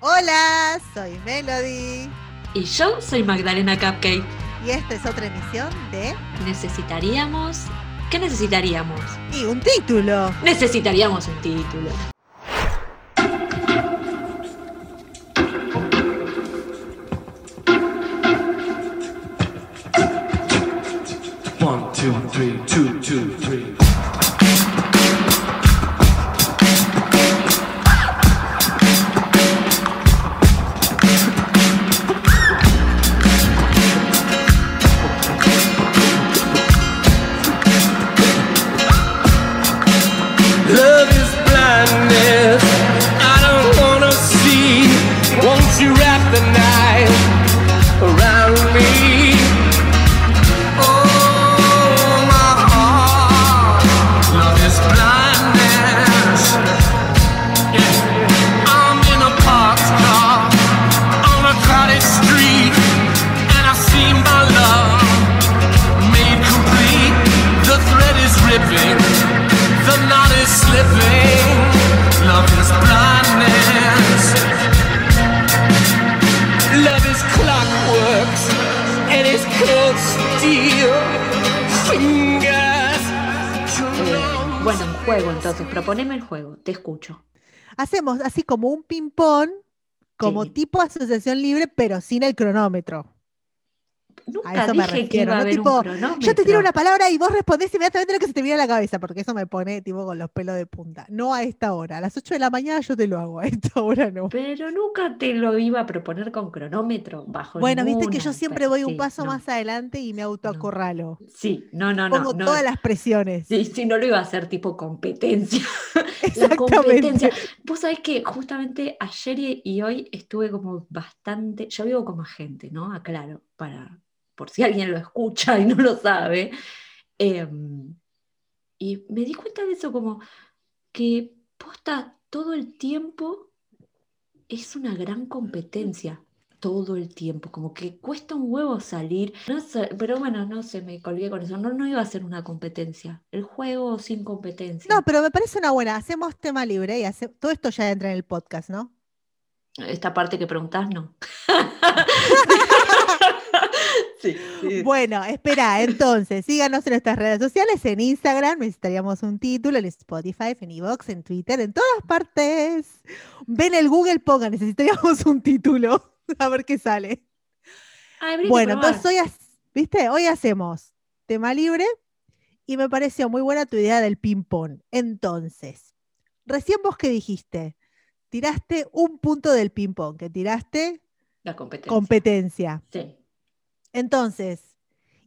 Hola, soy Melody. Y yo soy Magdalena Cupcake. Y esta es otra emisión de Necesitaríamos. ¿Qué necesitaríamos? Y un título. Necesitaríamos un título. Así como un ping-pong, como Sí. tipo asociación libre, pero sin el cronómetro. Nunca eso me dije que refiero, iba a ¿no? Tipo, un. Yo te tiro una palabra y vos respondés inmediatamente lo que se te viene a la cabeza, porque eso me pone tipo con los pelos de punta. No a esta hora. A las 8 de la mañana yo te lo hago, a esta hora no. Pero nunca te lo iba a proponer con cronómetro bajo Bueno, viste que yo siempre voy un sí, paso no. más adelante y me autoacorralo. Sí, no, no, no. Pongo no. todas las presiones. Sí, sí, no lo iba a hacer tipo competencia. La competencia. Vos sabés que justamente ayer y y hoy estuve como bastante, yo vivo como agente, ¿no? Aclaro, para, por si alguien lo escucha y no lo sabe. Em, y me di cuenta de eso, como que posta todo el tiempo es una gran competencia. Todo el tiempo, como que cuesta un huevo salir. No sé, pero bueno, no sé, me colgué con eso. No, no iba a ser una competencia. El juego sin competencia. No, pero me parece una buena. Hacemos tema libre y hace- todo esto ya entra en el podcast, ¿no? Esta parte que preguntás, no. sí, sí. Bueno, espera, entonces, síganos en nuestras redes sociales, en Instagram, necesitaríamos un título, en Spotify, en Evox, en Twitter, en todas partes. Ven el Google, ponga, necesitaríamos un título, a ver qué sale. Ay, Bueno, entonces hoy, ¿viste? Hoy hacemos tema libre y me pareció muy buena tu idea del ping-pong. Entonces, recién vos que dijiste, tiraste un punto del ping-pong, que tiraste La competencia. competencia. sí. Entonces,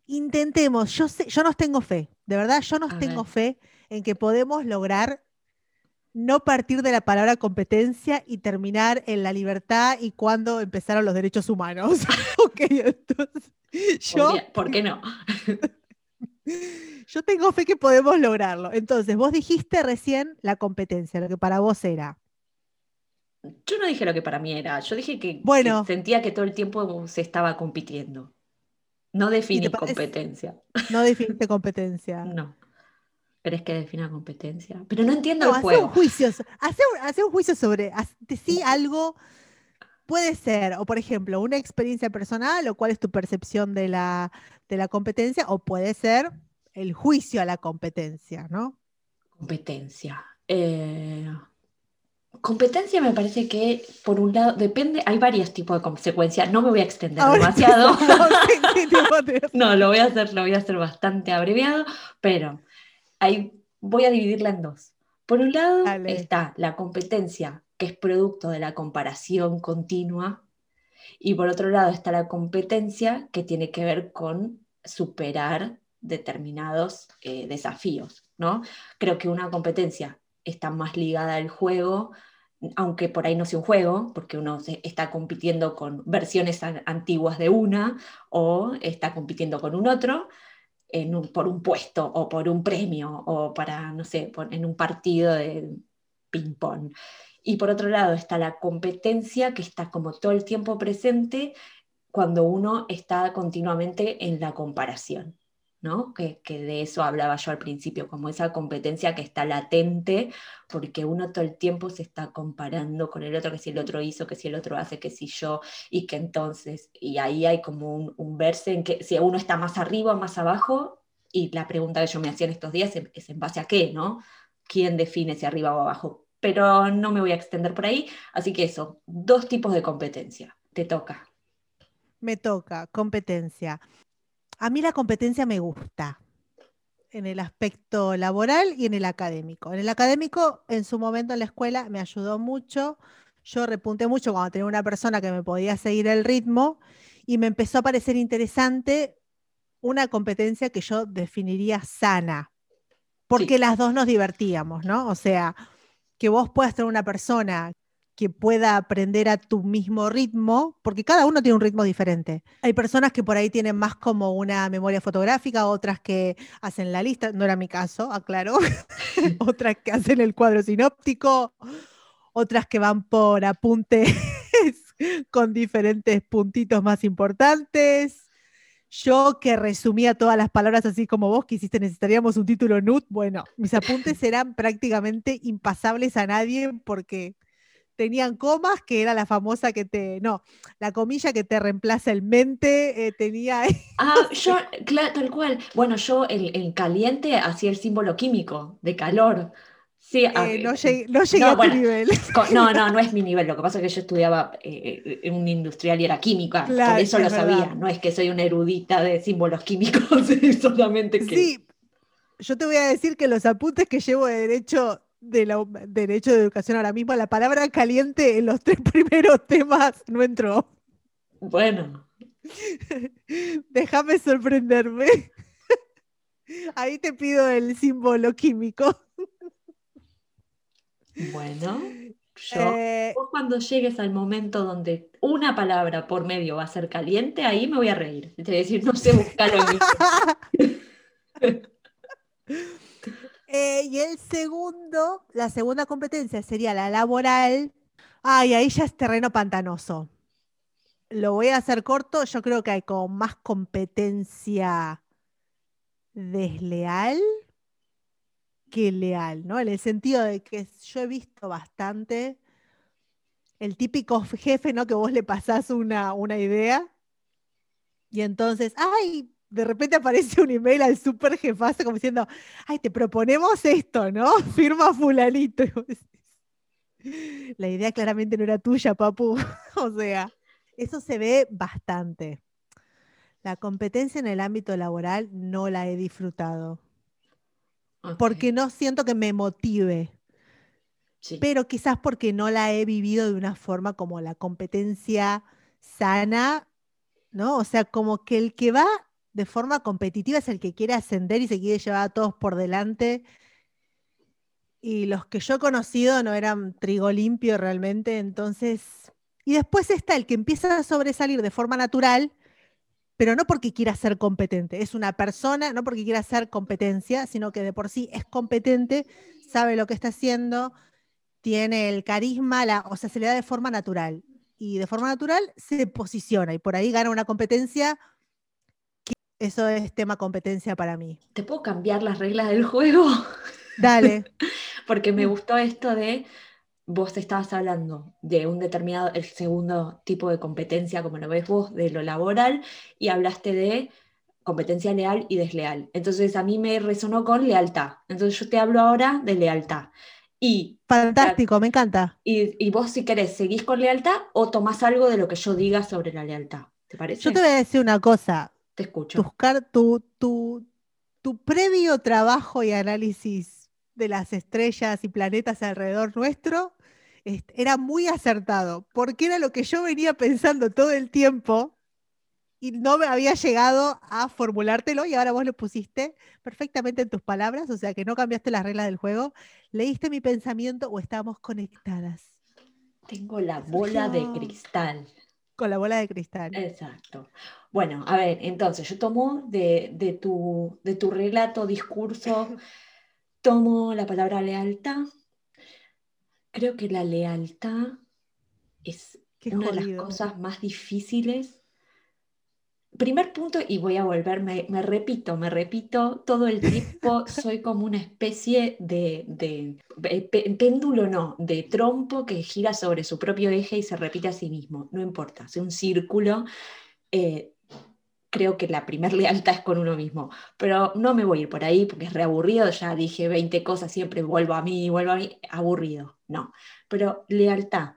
intentemos, yo sé, yo nos tengo fe, de verdad, yo nos A tengo ver. fe en que podemos lograr no partir de la palabra competencia y terminar en la libertad y cuando empezaron los derechos humanos. ok, entonces, yo, ¿Por qué no? yo tengo fe que podemos lograrlo. Entonces, vos dijiste recién la competencia, lo que para vos era. Yo no dije lo que para mí era. Yo dije que, que Bueno. sentía que todo el tiempo se estaba compitiendo. No definí parece- competencia. No definiste competencia. No. ¿Querés que defina competencia? Pero no entiendo No, el hace un juego. juicio, hace un, hace un juicio sobre decí algo. Puede ser, o por ejemplo, una experiencia personal, o cuál es tu percepción de la, de la competencia, o puede ser el juicio a la competencia, ¿no? Competencia. Eh, competencia me parece que, por un lado, depende, hay varios tipos de consecuencias. No me voy a extender Ahora demasiado. empezamos, ¿qué- qué tipo de- No, lo voy a hacer, lo voy a hacer bastante abreviado, pero ahí voy a dividirla en dos. Por un lado Dale. está la competencia, que es producto de la comparación continua, y por otro lado está la competencia que tiene que ver con superar determinados eh, desafíos, ¿no? Creo que una competencia está más ligada al juego, aunque por ahí no sea un juego, porque uno está compitiendo con versiones an- antiguas de una o está compitiendo con un otro por un puesto o por un premio o para, no sé, en un partido de ping-pong. Y por otro lado está la competencia que está como todo el tiempo presente cuando uno está continuamente en la comparación. ¿No? Que, de eso hablaba yo al principio, como esa competencia que está latente, porque uno todo el tiempo se está comparando con el otro, que si el otro hizo, que si el otro hace, que si yo, y que entonces, y ahí hay como un, un verse en que si uno está más arriba o más abajo, y la pregunta que yo me hacía en estos días es, en base a qué, ¿no? ¿Quién define si arriba o abajo? Pero no me voy a extender por ahí, así que eso, dos tipos de competencia, te toca. Me toca, competencia. A mí la competencia me gusta en el aspecto laboral y en el académico. En el académico, en su momento en la escuela, me ayudó mucho. Yo repunté mucho cuando tenía una persona que me podía seguir el ritmo y me empezó a parecer interesante una competencia que yo definiría sana, porque las dos nos divertíamos, ¿no? O sea, que vos puedas tener una persona que pueda aprender a tu mismo ritmo, porque cada uno tiene un ritmo diferente. Hay personas que por ahí tienen más como una memoria fotográfica, otras que hacen la lista, no era mi caso, aclaro, otras que hacen el cuadro sinóptico, otras que van por apuntes con diferentes puntitos más importantes. Yo que resumía todas las palabras así como vos que hiciste, necesitaríamos un título NUT. Bueno, mis apuntes eran prácticamente impasables a nadie porque tenían comas, que era la famosa que te, no, la comilla que te reemplaza el mente, eh, tenía... Ah, yo, claro, tal cual. Bueno, yo el, caliente hacía el símbolo químico de calor. Sí, ah, eh, no, llegué, a tu nivel. No, no, no es mi nivel. Lo que pasa es que yo estudiaba eh, en un industrial y era química. por eso lo sabía. No es que soy una erudita de símbolos químicos, solamente que. Sí, yo te voy a decir que los apuntes que llevo de derecho de la, derecho de educación ahora mismo, la palabra caliente en los tres primeros temas no entró. Bueno. Déjame sorprenderme. Ahí te pido el símbolo químico. Bueno, yo, eh, cuando llegues al momento donde una palabra por medio va a ser caliente, ahí me voy a reír. A decir, no sé buscarlo en eh, y el segundo, la segunda competencia sería la laboral. Ay, ahí ya es terreno pantanoso. Lo voy a hacer corto. Yo creo que hay como más competencia desleal que leal, ¿no? En el sentido de que yo he visto bastante el típico jefe, ¿no? Que vos le pasás una, una idea y entonces, ay, de repente aparece un email al super jefazo como diciendo, ay, te proponemos esto, ¿no? Firma fulanito. La idea claramente no era tuya, papu. o sea, eso se ve bastante. La competencia en el ámbito laboral no la he disfrutado. Porque no siento que me motive. Pero quizás porque no la he vivido de una forma como la competencia sana, ¿no? O sea, como que el que va de forma competitiva es el que quiere ascender y se quiere llevar a todos por delante. Y los que yo he conocido no eran trigo limpio realmente, entonces... Y después está el que empieza a sobresalir de forma natural, pero no porque quiera ser competente, es una persona, no porque quiera hacer competencia, sino que de por sí es competente, sabe lo que está haciendo, tiene el carisma, la, o sea, se le da de forma natural. Y de forma natural se posiciona y por ahí gana una competencia eso es tema competencia para mí. ¿Te puedo cambiar las reglas del juego? Dale. Porque me gustó esto de, vos estabas hablando de un determinado, el segundo tipo de competencia, como lo ves vos, de lo laboral, y hablaste de competencia leal y desleal. Entonces a mí me resonó con lealtad. Entonces yo te hablo ahora de lealtad. Y, Fantástico, me encanta. Y, y, vos si querés, ¿seguís con lealtad o tomás algo de lo que yo diga sobre la lealtad? ¿Te parece? Yo te voy a decir una cosa. Te escucho. Buscar tu, tu, tu previo trabajo y análisis de las estrellas y planetas alrededor nuestro era muy acertado, porque era lo que yo venía pensando todo el tiempo y no me había llegado a formulártelo y ahora vos lo pusiste perfectamente en tus palabras, o sea que no cambiaste las reglas del juego, leíste mi pensamiento o estamos conectadas. Tengo la bola de cristal. Con la bola de cristal. Exacto. Bueno, a ver, entonces yo tomo de, tu, de tu relato, discurso, tomo la palabra lealtad. Creo que la lealtad es una de las cosas más difíciles primer punto, y voy a volver, me, me repito, me repito, todo el tiempo soy como una especie de, de- de pe- péndulo, no, de trompo que gira sobre su propio eje y se repite a sí mismo. No importa, es un círculo. eh, creo que la primer lealtad es con uno mismo, pero no me voy a ir por ahí porque es reaburrido, ya dije 20 cosas, siempre vuelvo a mí, vuelvo a mí, aburrido, no. Pero lealtad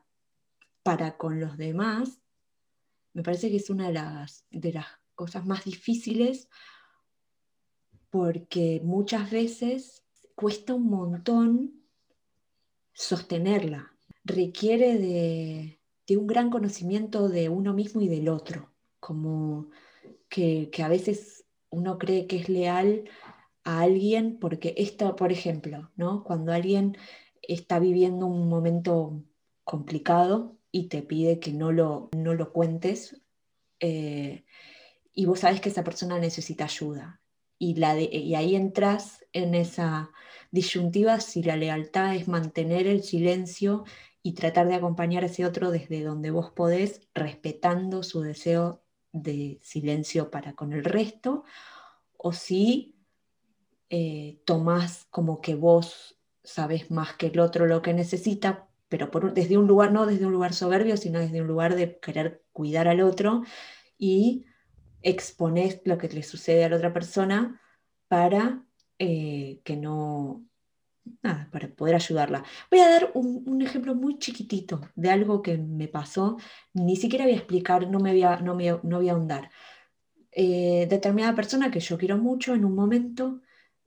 para con los demás me parece que es una de las, de las cosas más difíciles porque muchas veces cuesta un montón sostenerla. Requiere de, de un gran conocimiento de uno mismo y del otro, como que, que a veces uno cree que es leal a alguien porque esto, por ejemplo, ¿no? cuando alguien está viviendo un momento complicado y te pide que no lo, no lo cuentes, eh, y vos sabés que esa persona necesita ayuda. Y, la de- y ahí entras en esa disyuntiva si la lealtad es mantener el silencio y tratar de acompañar a ese otro desde donde vos podés, respetando su deseo de silencio para con el resto, o si eh, tomás como que vos sabés más que el otro lo que necesita, pero desde un lugar, no desde un lugar soberbio, sino desde un lugar de querer cuidar al otro y exponés lo que le sucede a la otra persona para eh, que no, para poder ayudarla. Voy a dar un, un ejemplo muy chiquitito de algo que me pasó, ni siquiera voy a explicar, no me voy a, no me- no voy a ahondar. Eh, determinada persona que yo quiero mucho en un momento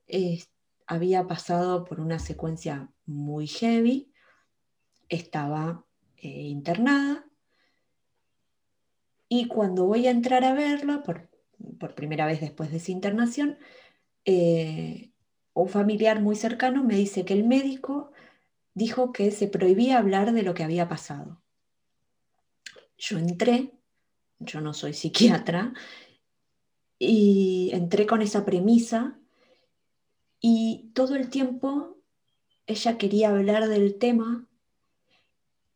eh, había pasado por una secuencia muy heavy, estaba eh, internada y cuando voy a entrar a verla, por, por primera vez después de esa internación, eh, un familiar muy cercano me dice que el médico dijo que se prohibía hablar de lo que había pasado. Yo entré, yo no soy psiquiatra, y entré con esa premisa y todo el tiempo ella quería hablar del tema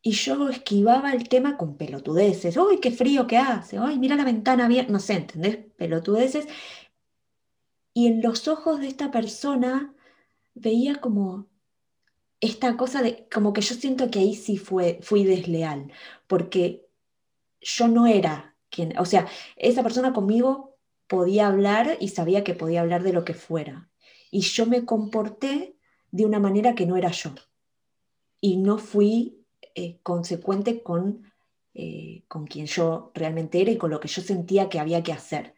y yo esquivaba el tema con pelotudeces. ¡Uy, qué frío que hace! ¡Ay, mira la ventana abierta! No sé, ¿entendés? Pelotudeces. Y en los ojos de esta persona veía como esta cosa de, como que yo siento que ahí sí fue, fui desleal, porque yo no era quien, o sea, esa persona conmigo podía hablar y sabía que podía hablar de lo que fuera. Y yo me comporté de una manera que no era yo. Y no fui eh, consecuente con, eh, con quien yo realmente era y con lo que yo sentía que había que hacer.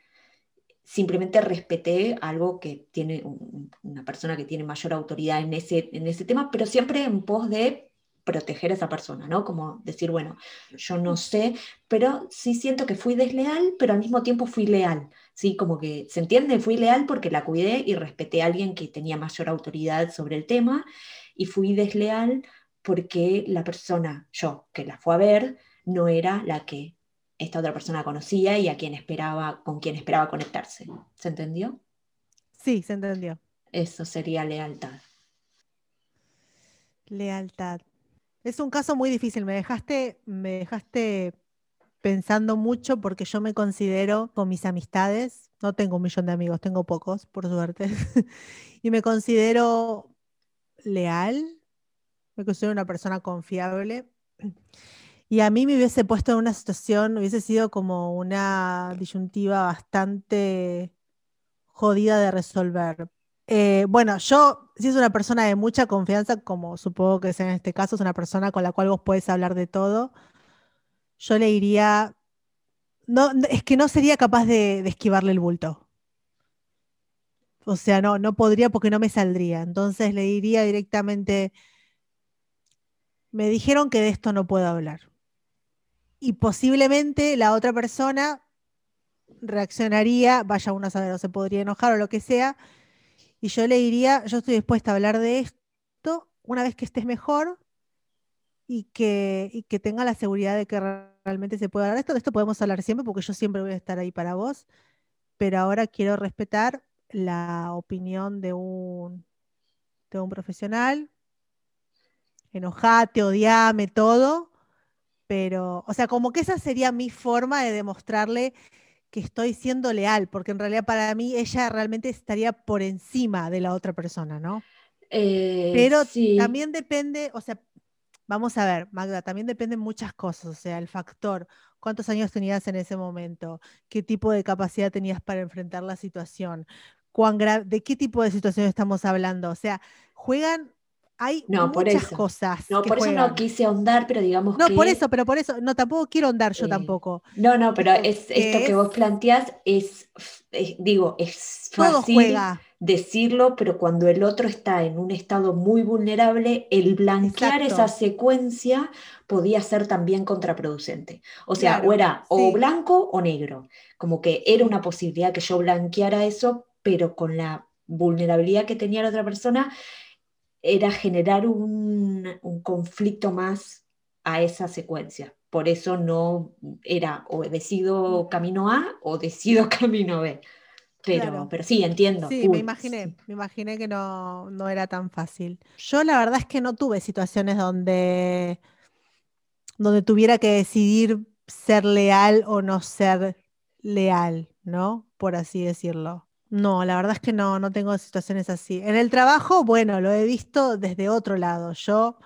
Simplemente respeté algo que tiene un- una persona que tiene mayor autoridad en ese, en ese tema, pero siempre en pos de proteger a esa persona, ¿no? Como decir, bueno, yo no sé, pero sí siento que fui desleal, pero al mismo tiempo fui leal, ¿sí? Como que, ¿se entiende? Fui leal porque la cuidé y respeté a alguien que tenía mayor autoridad sobre el tema, y fui desleal porque la persona, yo, que la fue a ver, no era la que esta otra persona conocía y a quien esperaba, con quien esperaba conectarse. ¿Se entendió? Sí, se entendió. Eso sería lealtad. Lealtad. Es un caso muy difícil. Me dejaste, me dejaste pensando mucho porque yo me considero con mis amistades, no tengo un millón de amigos, tengo pocos, por suerte, y me considero leal, me considero una persona confiable. Y a mí me hubiese puesto en una situación, hubiese sido como una disyuntiva bastante jodida de resolver. Eh, bueno, yo, si es una persona de mucha confianza, como supongo que sea en este caso, es una persona con la cual vos podés hablar de todo, yo le diría, no, es que no sería capaz de, de esquivarle el bulto. O sea, no, no podría porque no me saldría. Entonces le diría directamente, me dijeron que de esto no puedo hablar. Y posiblemente la otra persona reaccionaría, vaya uno a saber, o se podría enojar o lo que sea, y yo le diría, yo estoy dispuesta a hablar de esto una vez que estés mejor y que, y que tenga la seguridad de que re- realmente se puede hablar de esto. De esto podemos hablar siempre porque yo siempre voy a estar ahí para vos, pero ahora quiero respetar la opinión de un, de un profesional. Enojate, odiame, todo, pero, o sea, como que esa sería mi forma de demostrarle que estoy siendo leal, porque en realidad para mí ella realmente estaría por encima de la otra persona, ¿no? Eh, Pero sí. también depende, o sea, vamos a ver, Magda, también dependen muchas cosas, o sea, el factor, cuántos años tenías en ese momento, qué tipo de capacidad tenías para enfrentar la situación, cuán de qué tipo de situación estamos hablando, o sea, juegan, hay No, muchas cosas. No, que por eso no quise ahondar, pero digamos No, que... por eso, pero por eso, no, tampoco quiero ahondar yo Eh, tampoco. No, no, pero es, esto que vos planteás es, es- digo, es fácil decirlo, pero cuando el otro está en un estado muy vulnerable, el blanquear esa secuencia podía ser también contraproducente. O sea, Claro, o era o sí. blanco o negro. Como que era una posibilidad que yo blanqueara eso, pero con la vulnerabilidad que tenía la otra persona, era generar un, un conflicto más a esa secuencia. Por eso no era o decido camino A o decido camino B. Pero, Claro. pero sí, entiendo. Sí, me imaginé, me imaginé que no, no era tan fácil. Yo la verdad es que no tuve situaciones donde, donde tuviera que decidir ser leal o no ser leal, ¿no? Por así decirlo. No, la verdad es que no, no tengo situaciones así. En el trabajo, bueno, lo he visto desde otro lado. Yo,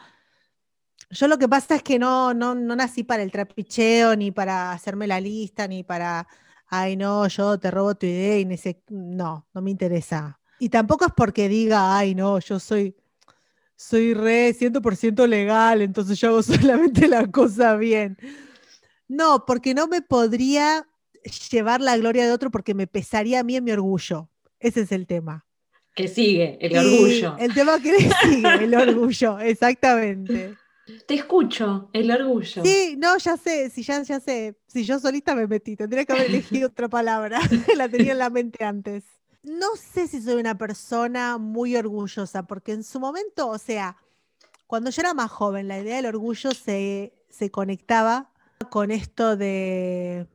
yo lo que pasa es que no, no, no nací para el trapicheo, ni para hacerme la lista, ni para ay, no, yo te robo tu idea y ni sé, no, no me interesa. Y tampoco es porque diga, ay, no, yo soy, soy re 100% legal, entonces yo hago solamente la cosa bien. No, porque no me podría llevar la gloria de otro porque me pesaría a mí en mi orgullo. Ese es el tema. Que sigue, el Y orgullo. El tema que le sigue, el orgullo, exactamente. Te escucho, el orgullo. Sí, no, ya sé, si ya, ya sé. Si yo solita me metí, tendría que haber elegido otra palabra. La tenía en la mente antes. No sé si soy una persona muy orgullosa, porque en su momento, o sea, cuando yo era más joven, la idea del orgullo se, se conectaba con esto de,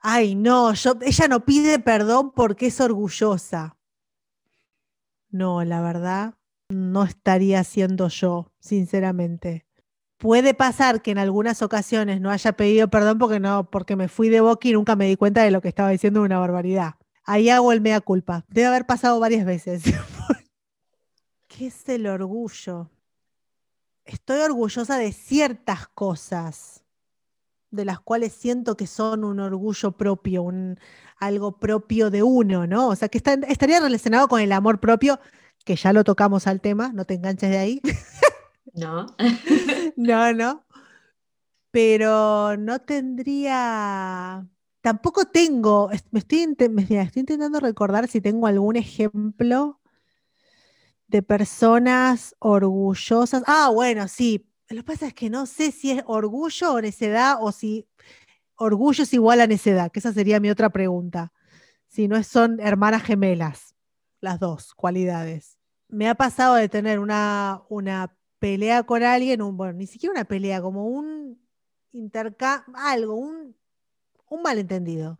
ay, no, yo, ella no pide perdón porque es orgullosa. No, la verdad, no estaría siendo yo, sinceramente puede pasar que en algunas ocasiones no haya pedido perdón porque no, porque me fui de boca y nunca me di cuenta de lo que estaba diciendo una barbaridad. Ahí hago el mea culpa. Debe haber pasado varias veces. ¿Qué es el orgullo? Estoy orgullosa de ciertas cosas, de las cuales siento que son un orgullo propio, un, algo propio de uno, ¿no? O sea, que está- estaría relacionado con el amor propio, que ya lo tocamos al tema, no te enganches de ahí. ¿No? No, no. Pero no tendría. Tampoco tengo. Me estoy, me- estoy intentando recordar si tengo algún ejemplo de personas orgullosas. Ah, bueno, sí. Lo que pasa es que no sé si es orgullo o necedad o si orgullo es igual a necedad, que esa sería mi otra pregunta. Si no son hermanas gemelas, las dos cualidades. Me ha pasado de tener una, una pelea con alguien, bueno, ni siquiera una pelea, como un intercambio, algo, un, un malentendido.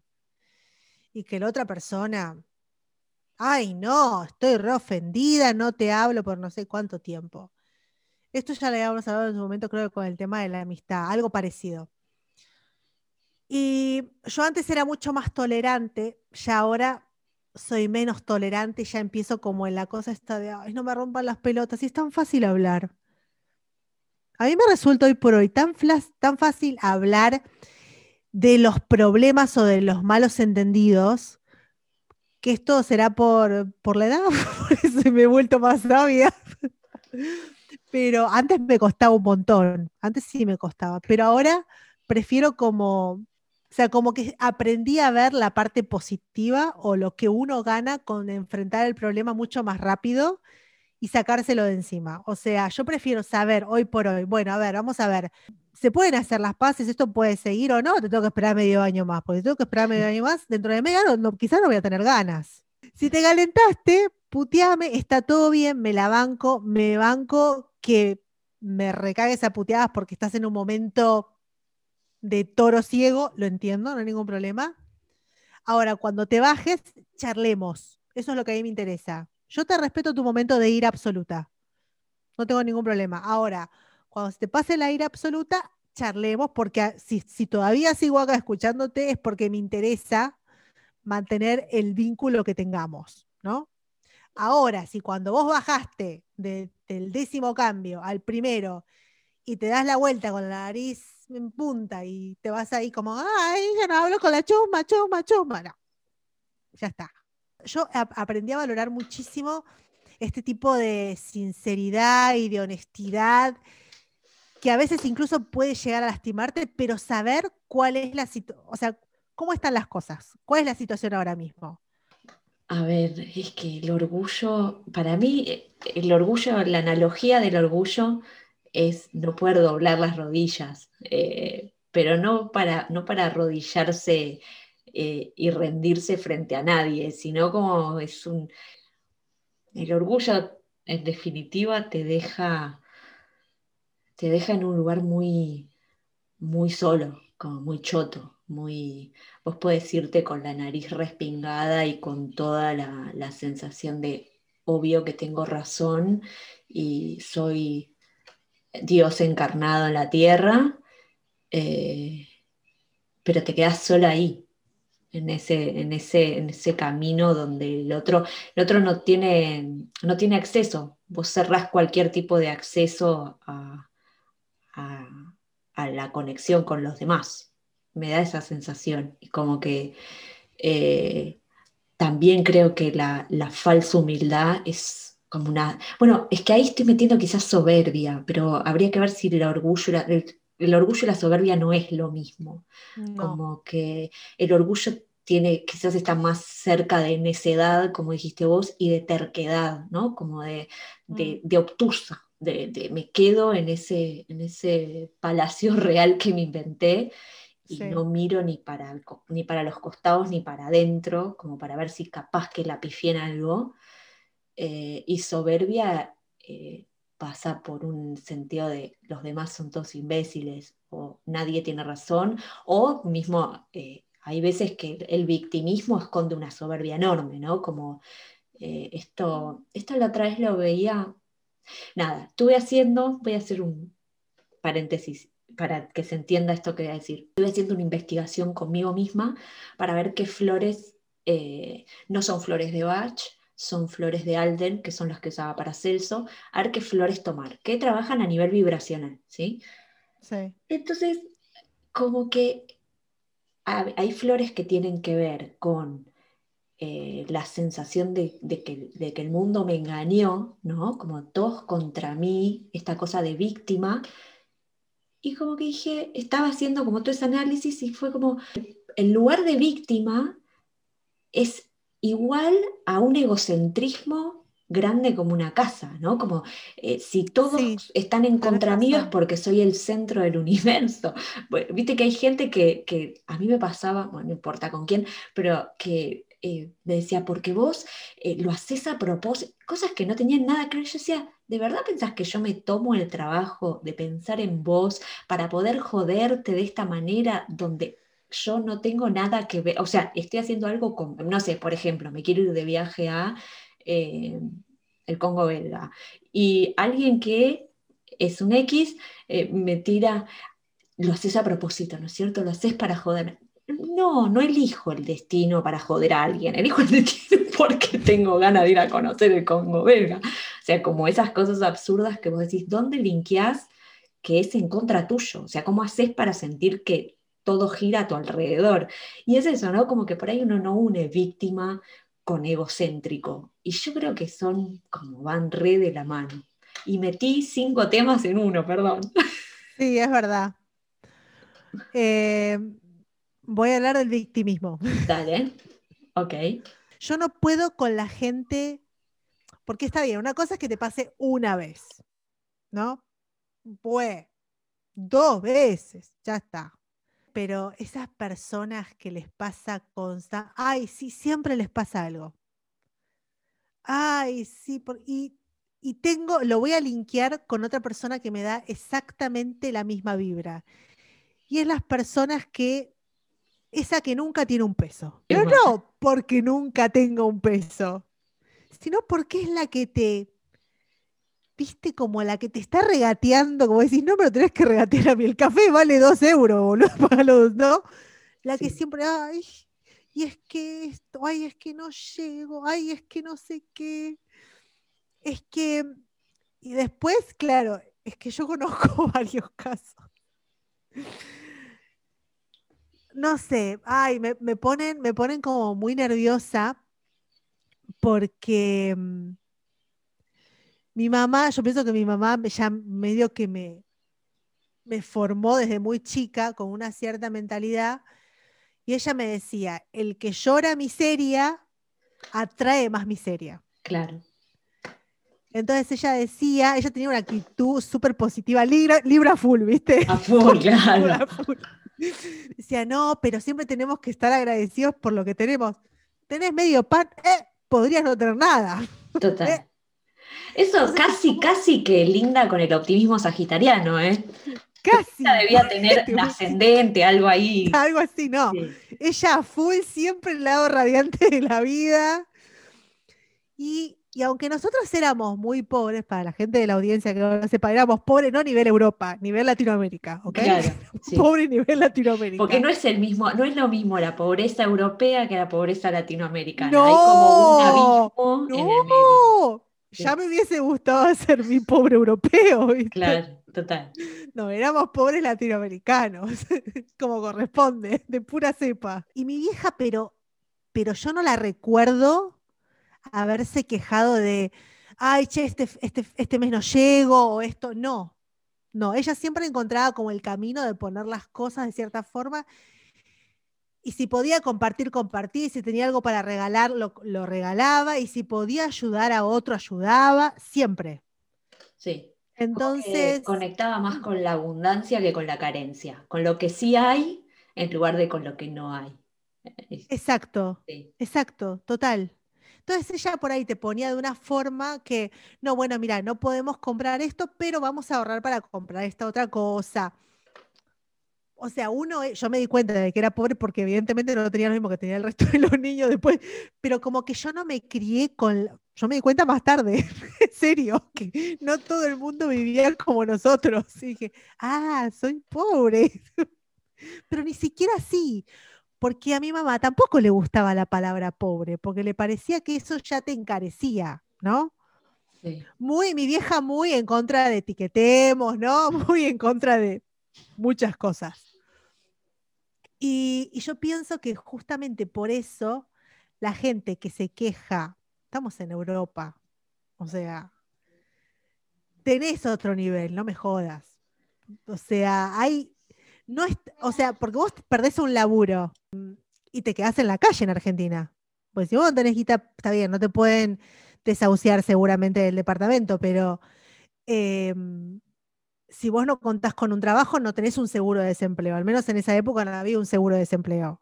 Y que la otra persona, ay, no, estoy re ofendida, no te hablo por no sé cuánto tiempo. Esto ya le habíamos hablado en su momento, creo con el tema de la amistad, algo parecido. Y yo antes era mucho más tolerante, ya ahora soy menos tolerante, ya empiezo como en la cosa esta de, ay, no me rompan las pelotas, y es tan fácil hablar. A mí me resulta hoy por hoy tan, tan fácil hablar de los problemas o de los malos entendidos, que esto será por, por la edad, por eso me he vuelto más sabia. Pero antes me costaba un montón, antes sí me costaba, pero ahora prefiero como, o sea, como que aprendí a ver la parte positiva o lo que uno gana con enfrentar el problema mucho más rápido y sacárselo de encima. O sea, yo prefiero saber hoy por hoy, bueno, a ver, vamos a ver, ¿se pueden hacer las paces? ¿Esto puede seguir o no? Te tengo que esperar medio año más, porque tengo que esperar medio año más, dentro de medio no, quizás no voy a tener ganas. Si te calentaste, puteame, está todo bien, me la banco, me banco que me recagues a puteadas porque estás en un momento de toro ciego, lo entiendo, no hay ningún problema. Ahora, cuando te bajes, charlemos. Eso es lo que a mí me interesa. Yo te respeto tu momento de ira absoluta. No tengo ningún problema. Ahora, cuando se te pase la ira absoluta, charlemos, porque si, si todavía sigo acá escuchándote es porque me interesa mantener el vínculo que tengamos, ¿no? Ahora, si cuando vos bajaste de- del décimo cambio al primero y te das la vuelta con la nariz en punta y te vas ahí como, ay, ya no hablo con la chusma, chusma, chusma, no, ya está. Yo ap- aprendí a valorar muchísimo este tipo de sinceridad y de honestidad que a veces incluso puede llegar a lastimarte, pero saber cuál es la situación, o sea, cómo están las cosas, cuál es la situación ahora mismo. A ver, es que el orgullo, para mí, eh, el orgullo, la analogía del orgullo es no poder doblar las rodillas, eh, pero no para, no para arrodillarse eh, y rendirse frente a nadie, sino como es un... El orgullo, en definitiva, te deja, te deja en un lugar muy, muy solo, como muy choto, muy... Vos podés irte con la nariz respingada y con toda la, sensación de obvio que tengo razón y soy Dios encarnado en la tierra, eh, pero te quedas sola ahí, en ese, en ese, en ese camino donde el otro, el otro no, tiene, no tiene acceso. Vos cerrás cualquier tipo de acceso a, a la conexión con los demás. Me da esa sensación. Y como que eh, también creo que la, la falsa humildad es como una... Bueno, es que ahí estoy metiendo quizás soberbia, pero habría que ver si el orgullo, y la- el, el orgullo y la soberbia no es lo mismo. No. Como que el orgullo tiene, quizás está más cerca de necedad, como dijiste vos, y de terquedad, ¿no? Como de, de, de obtusa, de, de me quedo en ese, en ese palacio real que me inventé y Sí. no miro ni para, ni para los costados ni para adentro, como para ver si capaz que la pifié en algo. Eh, y soberbia eh, pasa por un sentido de los demás son todos imbéciles o nadie tiene razón, o mismo eh, hay veces que el victimismo esconde una soberbia enorme, ¿no? Como esto, esto la otra vez lo veía, nada, estuve haciendo, voy a hacer un paréntesis para que se entienda esto que voy a decir. Estuve haciendo una investigación conmigo misma para ver qué flores eh, no son flores de Bach, son flores de Alden, que son las que usaba para Celso, a ver qué flores tomar, que trabajan a nivel vibracional, ¿sí? Sí. Entonces, como que ha- hay flores que tienen que ver con eh, la sensación de, de que, de que el mundo me engañó, ¿no? Como todos contra mí, esta cosa de víctima. Y como que dije, estaba haciendo como todo ese análisis y fue como, el lugar de víctima es igual a un egocentrismo grande como una casa, ¿no? Como eh, si todos Sí, están en contra mío es porque soy el centro del universo. Bueno, Viste que hay gente que, que a mí me pasaba, bueno, no importa con quién, pero que eh, me decía, porque vos eh, lo haces a propósito, cosas que no tenían nada que ver. Yo decía, ¿de verdad pensás que yo me tomo el trabajo de pensar en vos para poder joderte de esta manera donde yo no tengo nada que ver? O sea, estoy haciendo algo con, no sé, por ejemplo, me quiero ir de viaje a eh, el Congo belga y alguien que es un X eh, me tira, lo haces a propósito, ¿no es cierto? Lo haces para joder. No, no elijo el destino para joder a alguien, elijo el destino porque tengo ganas de ir a conocer el Congo belga. O sea, como esas cosas absurdas que vos decís, ¿dónde linkeás que es en contra tuyo? O sea, ¿cómo haces para sentir que todo gira a tu alrededor? Y es eso, ¿no? Como que por ahí uno no une víctima con egocéntrico. Y yo creo que son como van re de la mano. Y metí cinco temas en uno, perdón. Sí, es verdad. Eh, voy a hablar del victimismo. Dale. Ok. Yo no puedo con la gente, porque está bien, una cosa es que te pase una vez, ¿no? Pues, dos veces, ya está. Pero esas personas que les pasa consta, ay, sí, siempre les pasa algo. Ay, sí, por- y, y tengo, lo voy a linkear con otra persona que me da exactamente la misma vibra. Y es las personas que, esa que nunca tiene un peso. Pero no porque nunca tenga un peso, sino porque es la que te, viste, como la que te está regateando, como decís, no me lo tenés que regatear a mí, el café vale dos euros, boludo, págalo, ¿no? La que siempre, ay, y es que esto, ay, es que no llego, ay, es que no sé qué. Es que, y después, claro, es que yo conozco varios casos. No sé, ay, me, me ponen, me ponen como muy nerviosa porque mm, mi mamá, yo pienso que mi mamá ya medio que me, me formó desde muy chica con una cierta mentalidad y ella me decía, el que llora miseria atrae más miseria. Claro. Entonces ella decía, ella tenía una actitud súper positiva, libra, libra full, ¿viste? A full, claro. Libra full. Decía, no, pero siempre tenemos que estar agradecidos por lo que tenemos. Tenés medio pan, eh, podrías no tener nada. Total. Eh, Eso entonces, casi, como- casi que linda con el optimismo sagitariano, ¿eh? Casi. Ella debía tener Te un ascendente, algo ahí. Algo así, no. Sí. Ella fue siempre el lado radiante de la vida. Y, y aunque nosotros éramos muy pobres, para la gente de la audiencia que no sepa, éramos pobres no a nivel Europa, nivel Latinoamérica, ¿ok? Claro, sí. Pobre nivel Latinoamérica. Porque no es el mismo, no es lo mismo la pobreza europea que la pobreza latinoamericana. Hay como un No, abismo en el medio. ¡No! Sí. Ya me hubiese gustado ser mi pobre europeo, ¿viste? Claro, total. No, éramos pobres latinoamericanos, como corresponde, de pura cepa. Y mi vieja, pero, pero yo no la recuerdo haberse quejado de, ay, che, este, este, este mes no llego, o esto, no. No, ella siempre encontraba como el camino de poner las cosas de cierta forma. Y si podía compartir, compartía. Y si tenía algo para regalar, lo, lo regalaba. Y si podía ayudar a otro, ayudaba. Siempre. Sí. Entonces, conectaba más con la abundancia que con la carencia. Con lo que sí hay en lugar de con lo que no hay. Exacto. Sí. Exacto, total. Entonces ella por ahí te ponía de una forma que, no, bueno, mira, no podemos comprar esto, pero vamos a ahorrar para comprar esta otra cosa. O sea, uno, eh, yo me di cuenta de que era pobre porque evidentemente no tenía lo mismo que tenía el resto de los niños después, pero como que yo no me crié con, yo me di cuenta más tarde, en serio, que no todo el mundo vivía como nosotros. Y dije, ah, soy pobre, pero ni siquiera así porque a mi mamá tampoco le gustaba la palabra pobre, porque le parecía que eso ya te encarecía, ¿no? Sí. Muy, mi vieja muy en contra de etiquetemos, ¿no? Muy en contra de muchas cosas. Y, y yo pienso que justamente por eso la gente que se queja, estamos en Europa, o sea, tenés otro nivel, no me jodas. O sea, hay, no es, o sea, porque vos perdés un laburo y te quedás en la calle en Argentina. Pues si vos no tenés guita, está bien, no te pueden desahuciar seguramente del departamento, pero em, si vos no contás con un trabajo, no tenés un seguro de desempleo. Al menos en esa época no había un seguro de desempleo.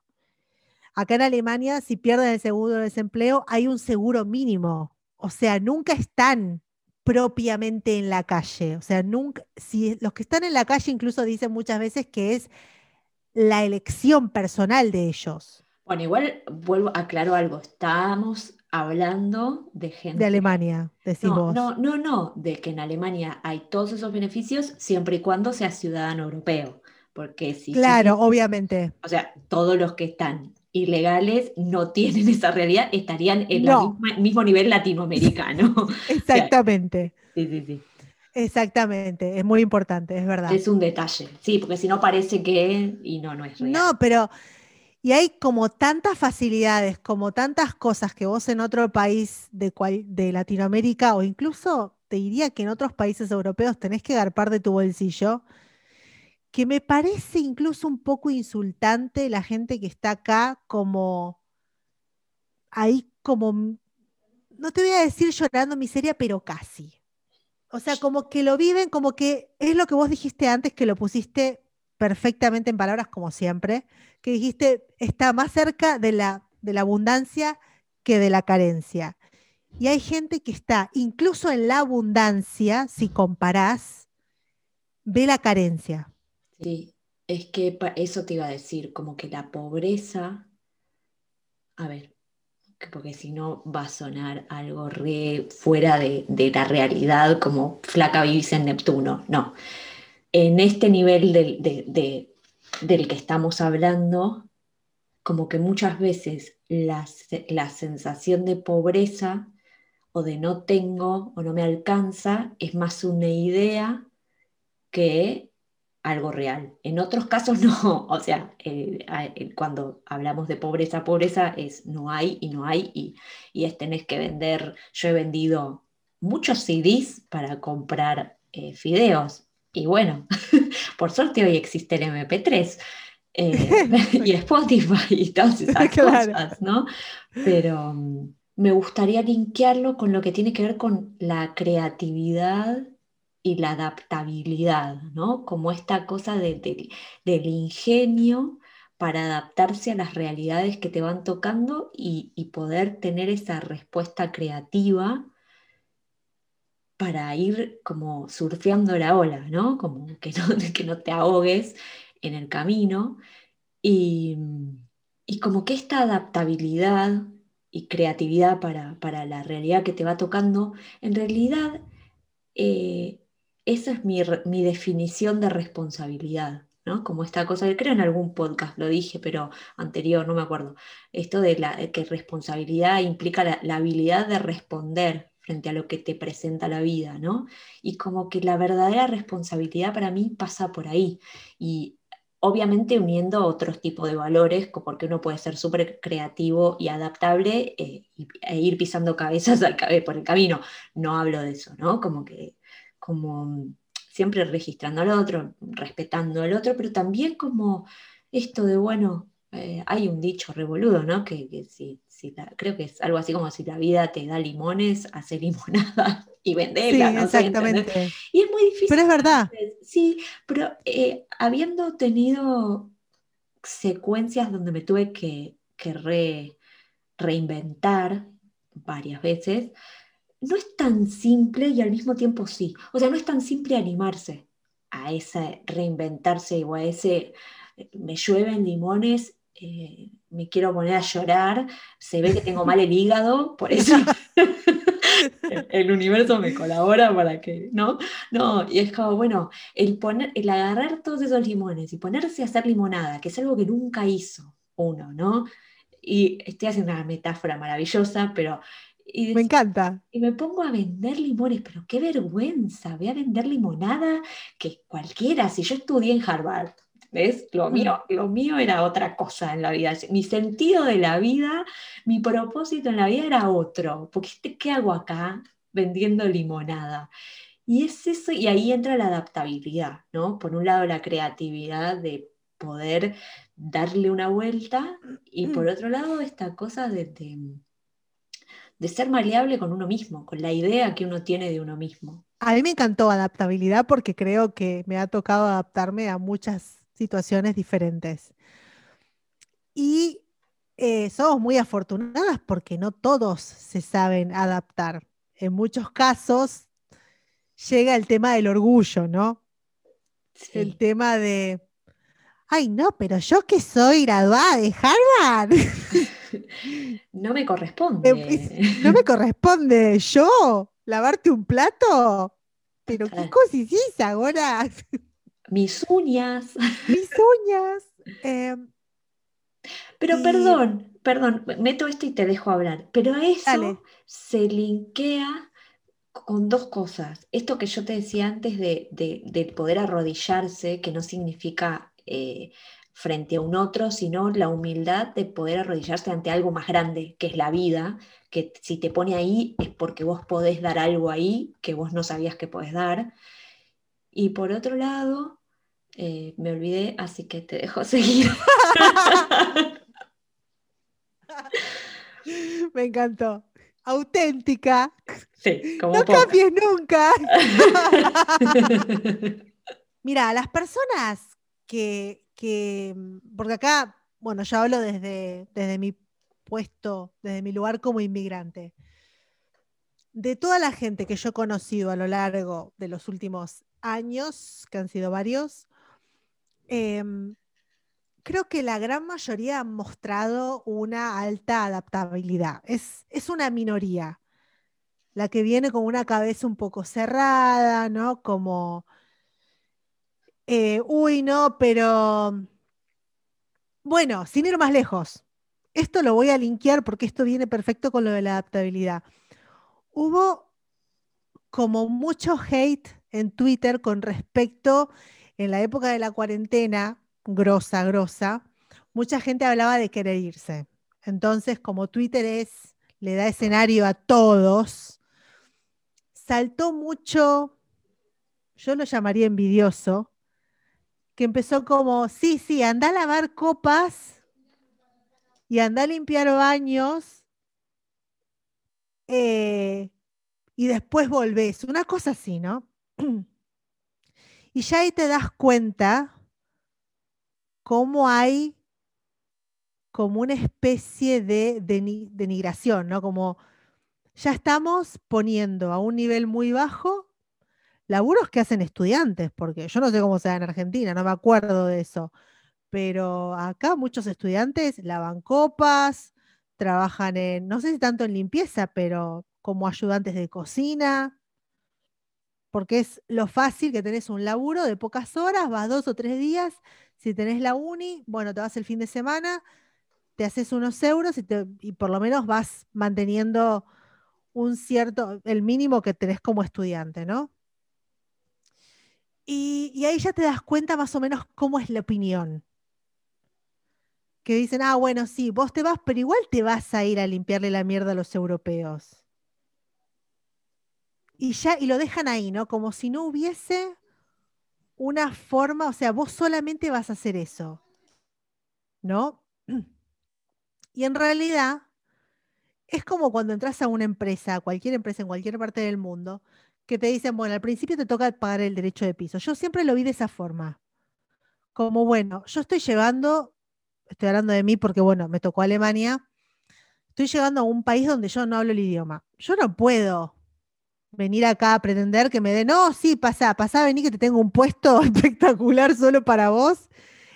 Acá en Alemania, si pierden el seguro de desempleo, hay un seguro mínimo. O sea, nunca están propiamente en la calle. O sea, nunca, si los que están en la calle incluso dicen muchas veces que es la elección personal de ellos, Bueno, igual vuelvo, aclaro algo. Estábamos hablando de gente. de Alemania, decís No, vos. no, no, no, de que en Alemania hay todos esos beneficios siempre y cuando seas ciudadano europeo. Porque si, Claro, obviamente. o sea, todos los que están ilegales no tienen esa realidad, estarían en No. el mismo nivel latinoamericano. Exactamente. Sí, sí, sí. Exactamente. Es muy importante, es verdad. Es un detalle. Sí, porque si no parece que. Y no, no es real. No, pero. Y hay como tantas facilidades, como tantas cosas que vos en otro país de, cual- de Latinoamérica o incluso te diría que en otros países europeos tenés que garpar de tu bolsillo, que me parece incluso un poco insultante la gente que está acá como ahí como, no te voy a decir llorando miseria, pero casi. O sea, como que lo viven, como que es lo que vos dijiste antes, que lo pusiste perfectamente en palabras como siempre, que dijiste está más cerca de la, de la abundancia que de la carencia. Y hay gente que está incluso en la abundancia, si comparás, ve la carencia. Sí, es que eso te iba a decir, como que la pobreza, a ver, porque si no va a sonar algo re fuera de, de la realidad, como flaca vivís en Neptuno, no. En este nivel del, de- de- del que estamos hablando, como que muchas veces la sensación de pobreza o de no tengo o no me alcanza es más una idea que algo real. En otros casos no, o sea, eh, eh, cuando hablamos de pobreza, pobreza es no hay y no hay y, y es tenés que vender, yo he vendido muchos CDs para comprar eh, fideos y bueno, por suerte hoy existe el MP3 eh, y Spotify y todas esas Claro. cosas, ¿no? Pero mm, me gustaría linkearlo con lo que tiene que ver con la creatividad y la adaptabilidad, ¿no? Como esta cosa de- de- del ingenio para adaptarse a las realidades que te van tocando y, y poder tener esa respuesta creativa para ir como surfeando la ola, ¿no? Como que no, que no te ahogues en el camino. Y, y como que esta adaptabilidad y creatividad para, para la realidad que te va tocando, en realidad eh, esa es mi, mi definición de responsabilidad, ¿no? Como esta cosa que creo en algún podcast lo dije, pero anterior, no me acuerdo. Esto de la, que responsabilidad implica la, habilidad de responder frente a lo que te presenta la vida, ¿no? Y como que la verdadera responsabilidad para mí pasa por ahí. Y obviamente uniendo otros tipos de valores, porque uno puede ser súper creativo y adaptable eh, e ir pisando cabezas al por el camino. No hablo de eso, ¿no? Como que, como siempre registrando al otro, respetando al otro, pero también como esto de, bueno, eh, hay un dicho revoludo, ¿no? Que, que si, si la- creo que es algo así como si la vida te da limones, hace limonada y Sí, no sé, ¿entendés? exactamente. Y es muy difícil. Pero es verdad. Sí, pero eh, habiendo tenido secuencias donde me tuve que, que re- reinventar varias veces, no es tan simple y al mismo tiempo sí. O sea, no es tan simple animarse a ese reinventarse o a ese eh, me llueven limones, eh, me quiero poner a llorar, se ve que tengo mal el hígado, por eso el- el universo me colabora para que, ¿no? No, y es como, bueno, el, poner, el agarrar todos esos limones y ponerse a hacer limonada, que es algo que nunca hizo uno, ¿no? Y estoy haciendo una metáfora maravillosa, pero... Y, Me encanta. y me pongo a vender limones, pero qué vergüenza, voy a vender limonada que cualquiera, si yo estudié en Harvard, ¿ves? Lo mío, lo mío era otra cosa en la vida, mi sentido de la vida, mi propósito en la vida era otro, porque este, ¿qué hago acá vendiendo limonada? Y es eso, y ahí entra la adaptabilidad, ¿no? Por un lado la creatividad de poder darle una vuelta y por otro lado esta cosa de, de, de ser maleable con uno mismo, con la idea que uno tiene de uno mismo. A mí me encantó adaptabilidad porque creo que me ha tocado adaptarme a muchas situaciones diferentes. Y eh, somos muy afortunadas porque no todos se saben adaptar. En muchos casos llega el tema del orgullo, ¿no? El tema de, ay, no, pero yo que soy graduada de Harvard, No me eh, corresponde. es- no me corresponde yo lavarte un plato. Pero qué cosas ahora, Mis uñas. mis uñas. Eh, Pero Y- perdón, perdón, meto esto y te dejo hablar. Pero a eso Dale. se linkea con dos cosas. Esto que yo te decía antes de, de- poder arrodillarse, que no significa eh, frente a un otro, sino la humildad de poder arrodillarse ante algo más grande, que es la vida, que si te pone ahí es porque vos podés dar algo ahí que vos no sabías que podés dar. Y por otro lado, eh, me olvidé, así que te dejo seguir. me encantó. Auténtica. Sí, como No poca. cambies nunca. Mira, las personas que, mm, porque acá, bueno, yo hablo desde, desde mi puesto, desde mi lugar como inmigrante. De toda la gente que yo he conocido a lo largo de los últimos años, que han sido varios, em, creo que la gran mayoría han mostrado una alta adaptabilidad. Es, es una minoría la que viene con una cabeza un poco cerrada, ¿no? Como, eh, uy, no, pero bueno, sin ir más lejos, esto lo voy a linkear porque esto viene perfecto con lo de la adaptabilidad. Hubo como mucho hate en Twitter con respecto, en la época de la cuarentena, grosa, grosa, mucha gente hablaba de querer irse. Entonces, como Twitter es, le da escenario a todos, saltó mucho, yo lo llamaría envidioso, que empezó como, sí, sí, anda a lavar copas y anda a limpiar baños eh, y después volvés. Una cosa así, ¿no? y ya ahí te das cuenta cómo hay como una especie de denigración, ¿no? Como ya estamos poniendo a un nivel muy bajo laburos que hacen estudiantes, porque yo no sé cómo sea en Argentina, no me acuerdo de eso, pero acá muchos estudiantes lavan copas, trabajan en, no sé si tanto en limpieza, pero como ayudantes de cocina, porque es lo fácil que tenés un laburo de pocas horas, vas dos o tres días, si tenés la uni, bueno, te vas el fin de semana, te haces unos euros y, y por lo menos vas manteniendo un cierto, el mínimo que tenés como estudiante, ¿no? Y, ahí ya te das cuenta más o menos cómo es la opinión. Que dicen, ah, bueno, sí, vos te vas, pero igual te vas a ir a limpiarle la mierda a los europeos. Y ya, y lo dejan ahí, ¿no? Como si no hubiese una forma, o sea, vos solamente vas a hacer eso. ¿No? Y en realidad, es como cuando entras a una empresa, cualquier empresa en cualquier parte del mundo, que te dicen, bueno, al principio te toca pagar el derecho de piso. Yo siempre lo vi de esa forma. Como, bueno, yo estoy llegando, estoy hablando de mí porque, bueno, me tocó Alemania, estoy llegando a un país donde yo no hablo el idioma. Yo no puedo venir acá a pretender que me den, no, sí, pasa, pasa, vení que te tengo un puesto espectacular solo para vos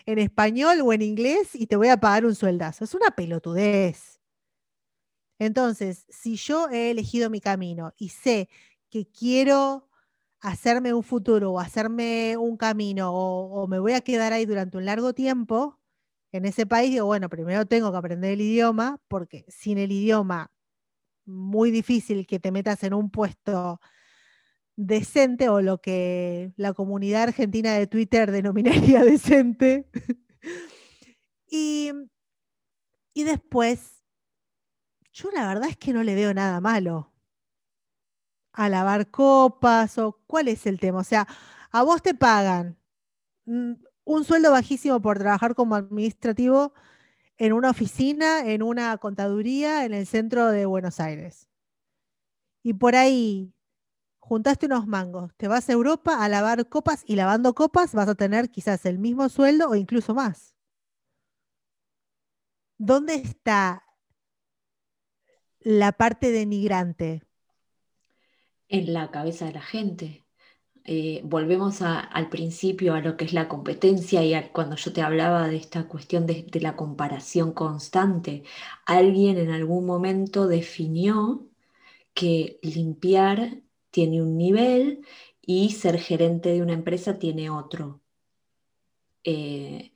en español o en inglés y te voy a pagar un sueldazo. Es una pelotudez. Entonces, si yo he elegido mi camino y sé que quiero hacerme un futuro o hacerme un camino o, me voy a quedar ahí durante un largo tiempo en ese país, digo, bueno, primero tengo que aprender el idioma, porque sin el idioma, muy difícil que te metas en un puesto decente o lo que la comunidad argentina de Twitter denominaría decente. y, y después, yo la verdad es que no le veo nada malo a lavar copas o cuál es el tema? O sea, a vos te pagan mm, un sueldo bajísimo por trabajar como administrativo en una oficina, en una contaduría en el centro de Buenos Aires. Y por ahí juntaste unos mangos, te vas a Europa a lavar copas y lavando copas vas a tener quizás el mismo sueldo o incluso más. ¿Dónde está la parte denigrante? En la cabeza de la gente. Eh, volvemos al principio a lo que es la competencia y cuando yo te hablaba de esta cuestión de, la comparación constante. Alguien en algún momento definió que limpiar tiene un nivel y ser gerente de una empresa tiene otro. Eh,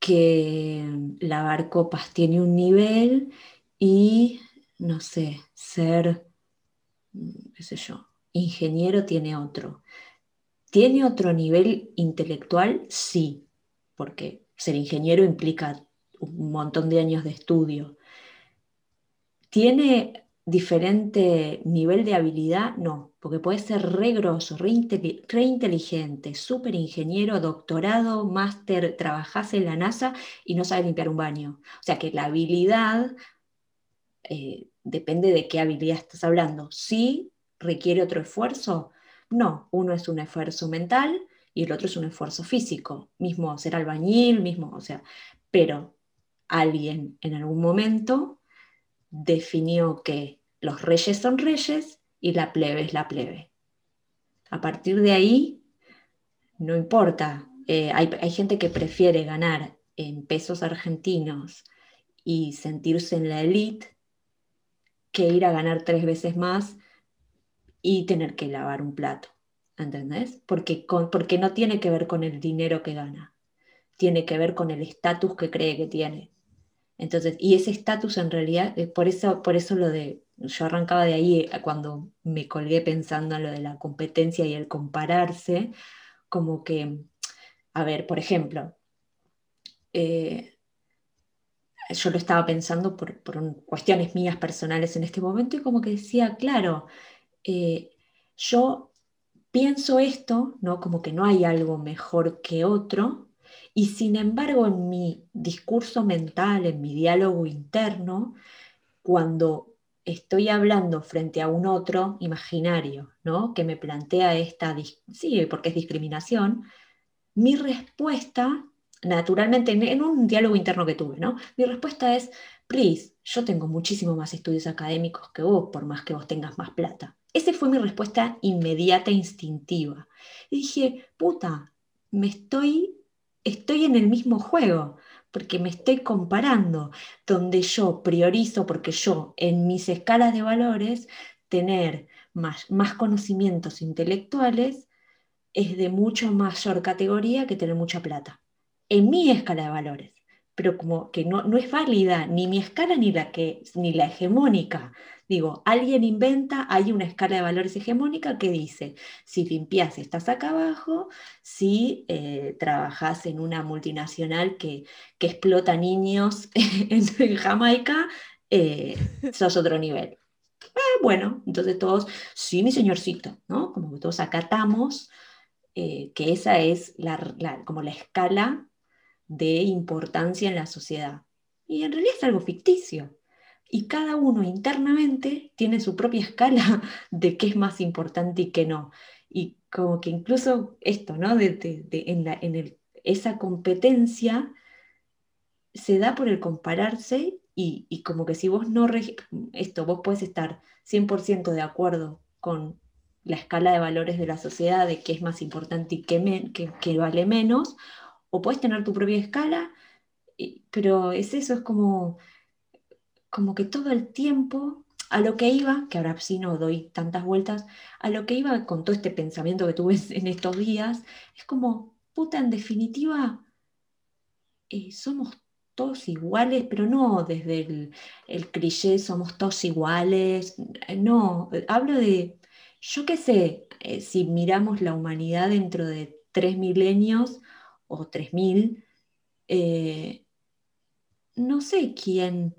que lavar copas tiene un nivel y, no sé, ser qué sé yo, ingeniero tiene otro. ¿Tiene otro nivel intelectual? Sí, porque ser ingeniero implica un montón de años de estudio. ¿Tiene diferente nivel de habilidad? No, porque puede ser re grosso, re, inteligente, súper ingeniero, doctorado, máster, trabajase en la NASA y no sabe limpiar un baño. O sea que la habilidad eh, depende de qué habilidad estás hablando. ¿Sí requiere otro esfuerzo? No, uno es un esfuerzo mental y el otro es un esfuerzo físico, mismo ser albañil, mismo, o sea, pero alguien en algún momento definió que los reyes son reyes y la plebe es la plebe. A partir de ahí, no importa, eh, hay, hay gente que prefiere ganar en pesos argentinos y sentirse en la elite que ir a ganar tres veces más y tener que lavar un plato. ¿Entendés? Porque, porque no tiene que ver con el dinero que gana, tiene que ver con el estatus que cree que tiene. Entonces, y ese estatus en realidad, eh, por eso, por eso lo de, yo arrancaba de ahí eh, cuando me colgué pensando en lo de la competencia y el compararse, como que, a ver, por ejemplo, eh, yo lo estaba pensando por, cuestiones mías personales en este momento y como que decía, claro, yo pienso esto, ¿no? Como que no hay algo mejor que otro, y sin embargo en mi discurso mental, en mi diálogo interno, cuando estoy hablando frente a un otro imaginario, ¿no? Que me plantea esta, sí, porque es discriminación, mi respuesta, naturalmente, en, un diálogo interno que tuve, ¿no? Mi respuesta es, please, yo tengo muchísimo más estudios académicos que vos, por más que vos tengas más plata. Esa fue mi respuesta inmediata, instintiva. Y dije, puta, me estoy, estoy en el mismo juego, porque me estoy comparando, donde yo priorizo, porque yo en mis escalas de valores, tener más, más conocimientos intelectuales es de mucho mayor categoría que tener mucha plata. En mi escala de valores pero como que no, no, es válida ni mi escala ni la, que, ni la hegemónica Digo, alguien inventa, hay una escala de valores hegemónica que dice, si limpias estás acá abajo, si eh, trabajas en una multinacional que, explota niños en, Jamaica, eh, sos otro nivel. Eh, bueno, entonces todos, sí, mi señorcito, ¿no? Como que todos acatamos que esa es como la escala de importancia en la sociedad. Y en realidad es algo ficticio y cada uno internamente tiene su propia escala de qué es más importante y qué no. Y como que incluso esto, ¿no? De, en, la, en esa competencia se da por el compararse y, y como que si vos no, esto, vos puedes estar 100% de acuerdo con la escala de valores de la sociedad, de qué es más importante y qué, qué, vale menos, o puedes tener tu propia escala, pero es eso, es como como que todo el tiempo a lo que iba, que ahora sí no doy tantas vueltas, a lo que iba con todo este pensamiento que tuve en estos días, es como, puta, en definitiva, eh, somos todos iguales, pero no desde el, cliché, somos todos iguales, eh, no, hablo de, yo qué sé, eh, si miramos la humanidad dentro de tres milenios o tres mil, no sé quién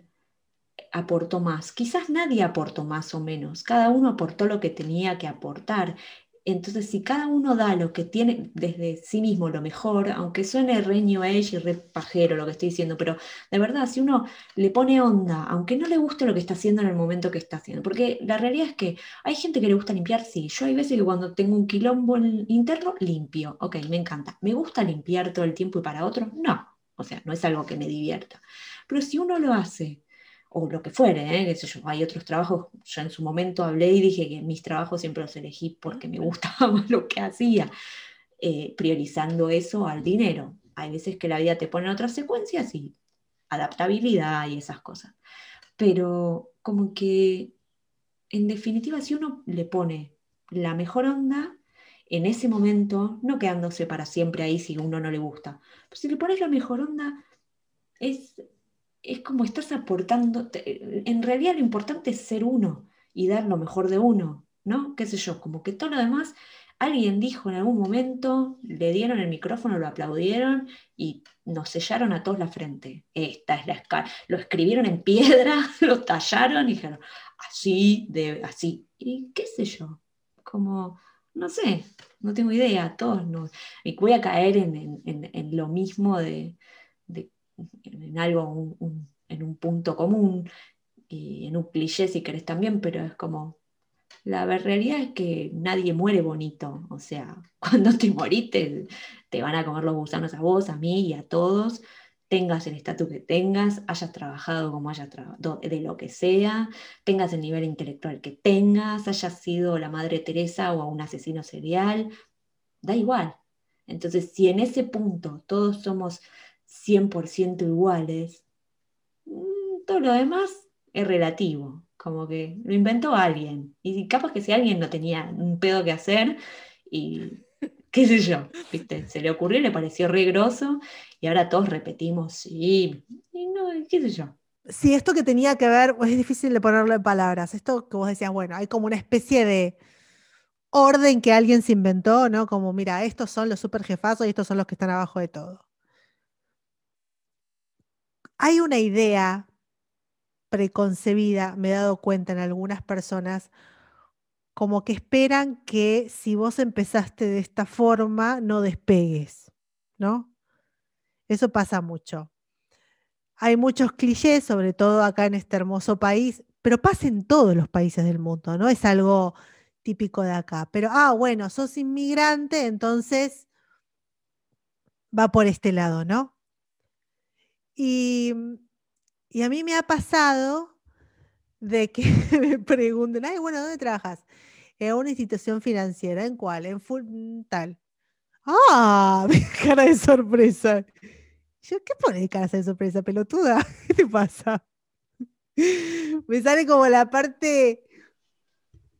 aportó más. Quizás nadie aportó más o menos, cada uno aportó lo que tenía que aportar. Entonces, si cada uno da lo que tiene desde sí mismo lo mejor, aunque suene re New Age y re pajero lo que estoy diciendo, pero de verdad, si uno le pone onda, aunque no le guste lo que está haciendo en el momento que está haciendo, porque la realidad es que hay gente que le gusta limpiar, sí. Yo hay veces que cuando tengo un quilombo interno, limpio. Ok, me encanta. ¿Me gusta limpiar todo el tiempo y para otros? No. O sea, no es algo que me divierta. Pero si uno lo hace o lo que fuere, ¿eh? yo, hay otros trabajos, yo en su momento hablé y dije que mis trabajos siempre los elegí porque me gustaba más lo que hacía, eh, priorizando eso al dinero. Hay veces que la vida te pone en otras secuencias y adaptabilidad y esas cosas. Pero como que, en definitiva, si uno le pone la mejor onda en ese momento, no quedándose para siempre ahí si a uno no le gusta, pero si le pones la mejor onda, es es como estás aportando, en realidad lo importante es ser uno y dar lo mejor de uno, ¿no? ¿Qué sé yo? Como que todo lo demás, alguien dijo en algún momento, le dieron el micrófono, lo aplaudieron y nos sellaron a todos la frente. Esta es la escala. Lo escribieron en piedra, lo tallaron y dijeron, así, de, así. Y qué sé yo, como, no sé, no tengo idea, todos no. Y voy a caer en, lo mismo de en algo, en un punto común y en un cliché si querés también, pero es como, la realidad es que nadie muere bonito, o sea, cuando te moriste te, van a comer los gusanos a vos, a mí y a todos, tengas el estatus que tengas, hayas trabajado como hayas trabajado, de lo que sea, tengas el nivel intelectual que tengas, hayas sido la Madre Teresa o un asesino serial, da igual. Entonces, si en ese punto todos somos 100% iguales, mm, todo lo demás es relativo, como que lo inventó alguien. Y capaz que si alguien no tenía un pedo que hacer y qué sé yo, ¿viste? Se le ocurrió, le pareció re y ahora todos repetimos, sí, y no, qué sé yo. Sí, esto que tenía que ver, es difícil de ponerlo en palabras, esto que vos decías, bueno, hay como una especie de orden que alguien se inventó, ¿no? Como, mira, estos son los super jefazos y estos son los que están abajo de todo. Hay una idea preconcebida, me he dado cuenta en algunas personas, como que esperan que si vos empezaste de esta forma, no despegues, ¿no? Eso pasa mucho. Hay muchos clichés, sobre todo acá en este hermoso país, pero pasa en todos los países del mundo, ¿no? Es algo típico de acá. Pero, ah, bueno, sos inmigrante, entonces va por este lado, ¿no? Y, y a mí me ha pasado de que me pregunten, ay, bueno, ¿dónde trabajas? En una institución financiera, ¿en cuál? En full, mm, tal. Ah, cara de sorpresa. Yo, ¿qué pone cara de sorpresa, pelotuda? ¿Qué te pasa? Me sale como la parte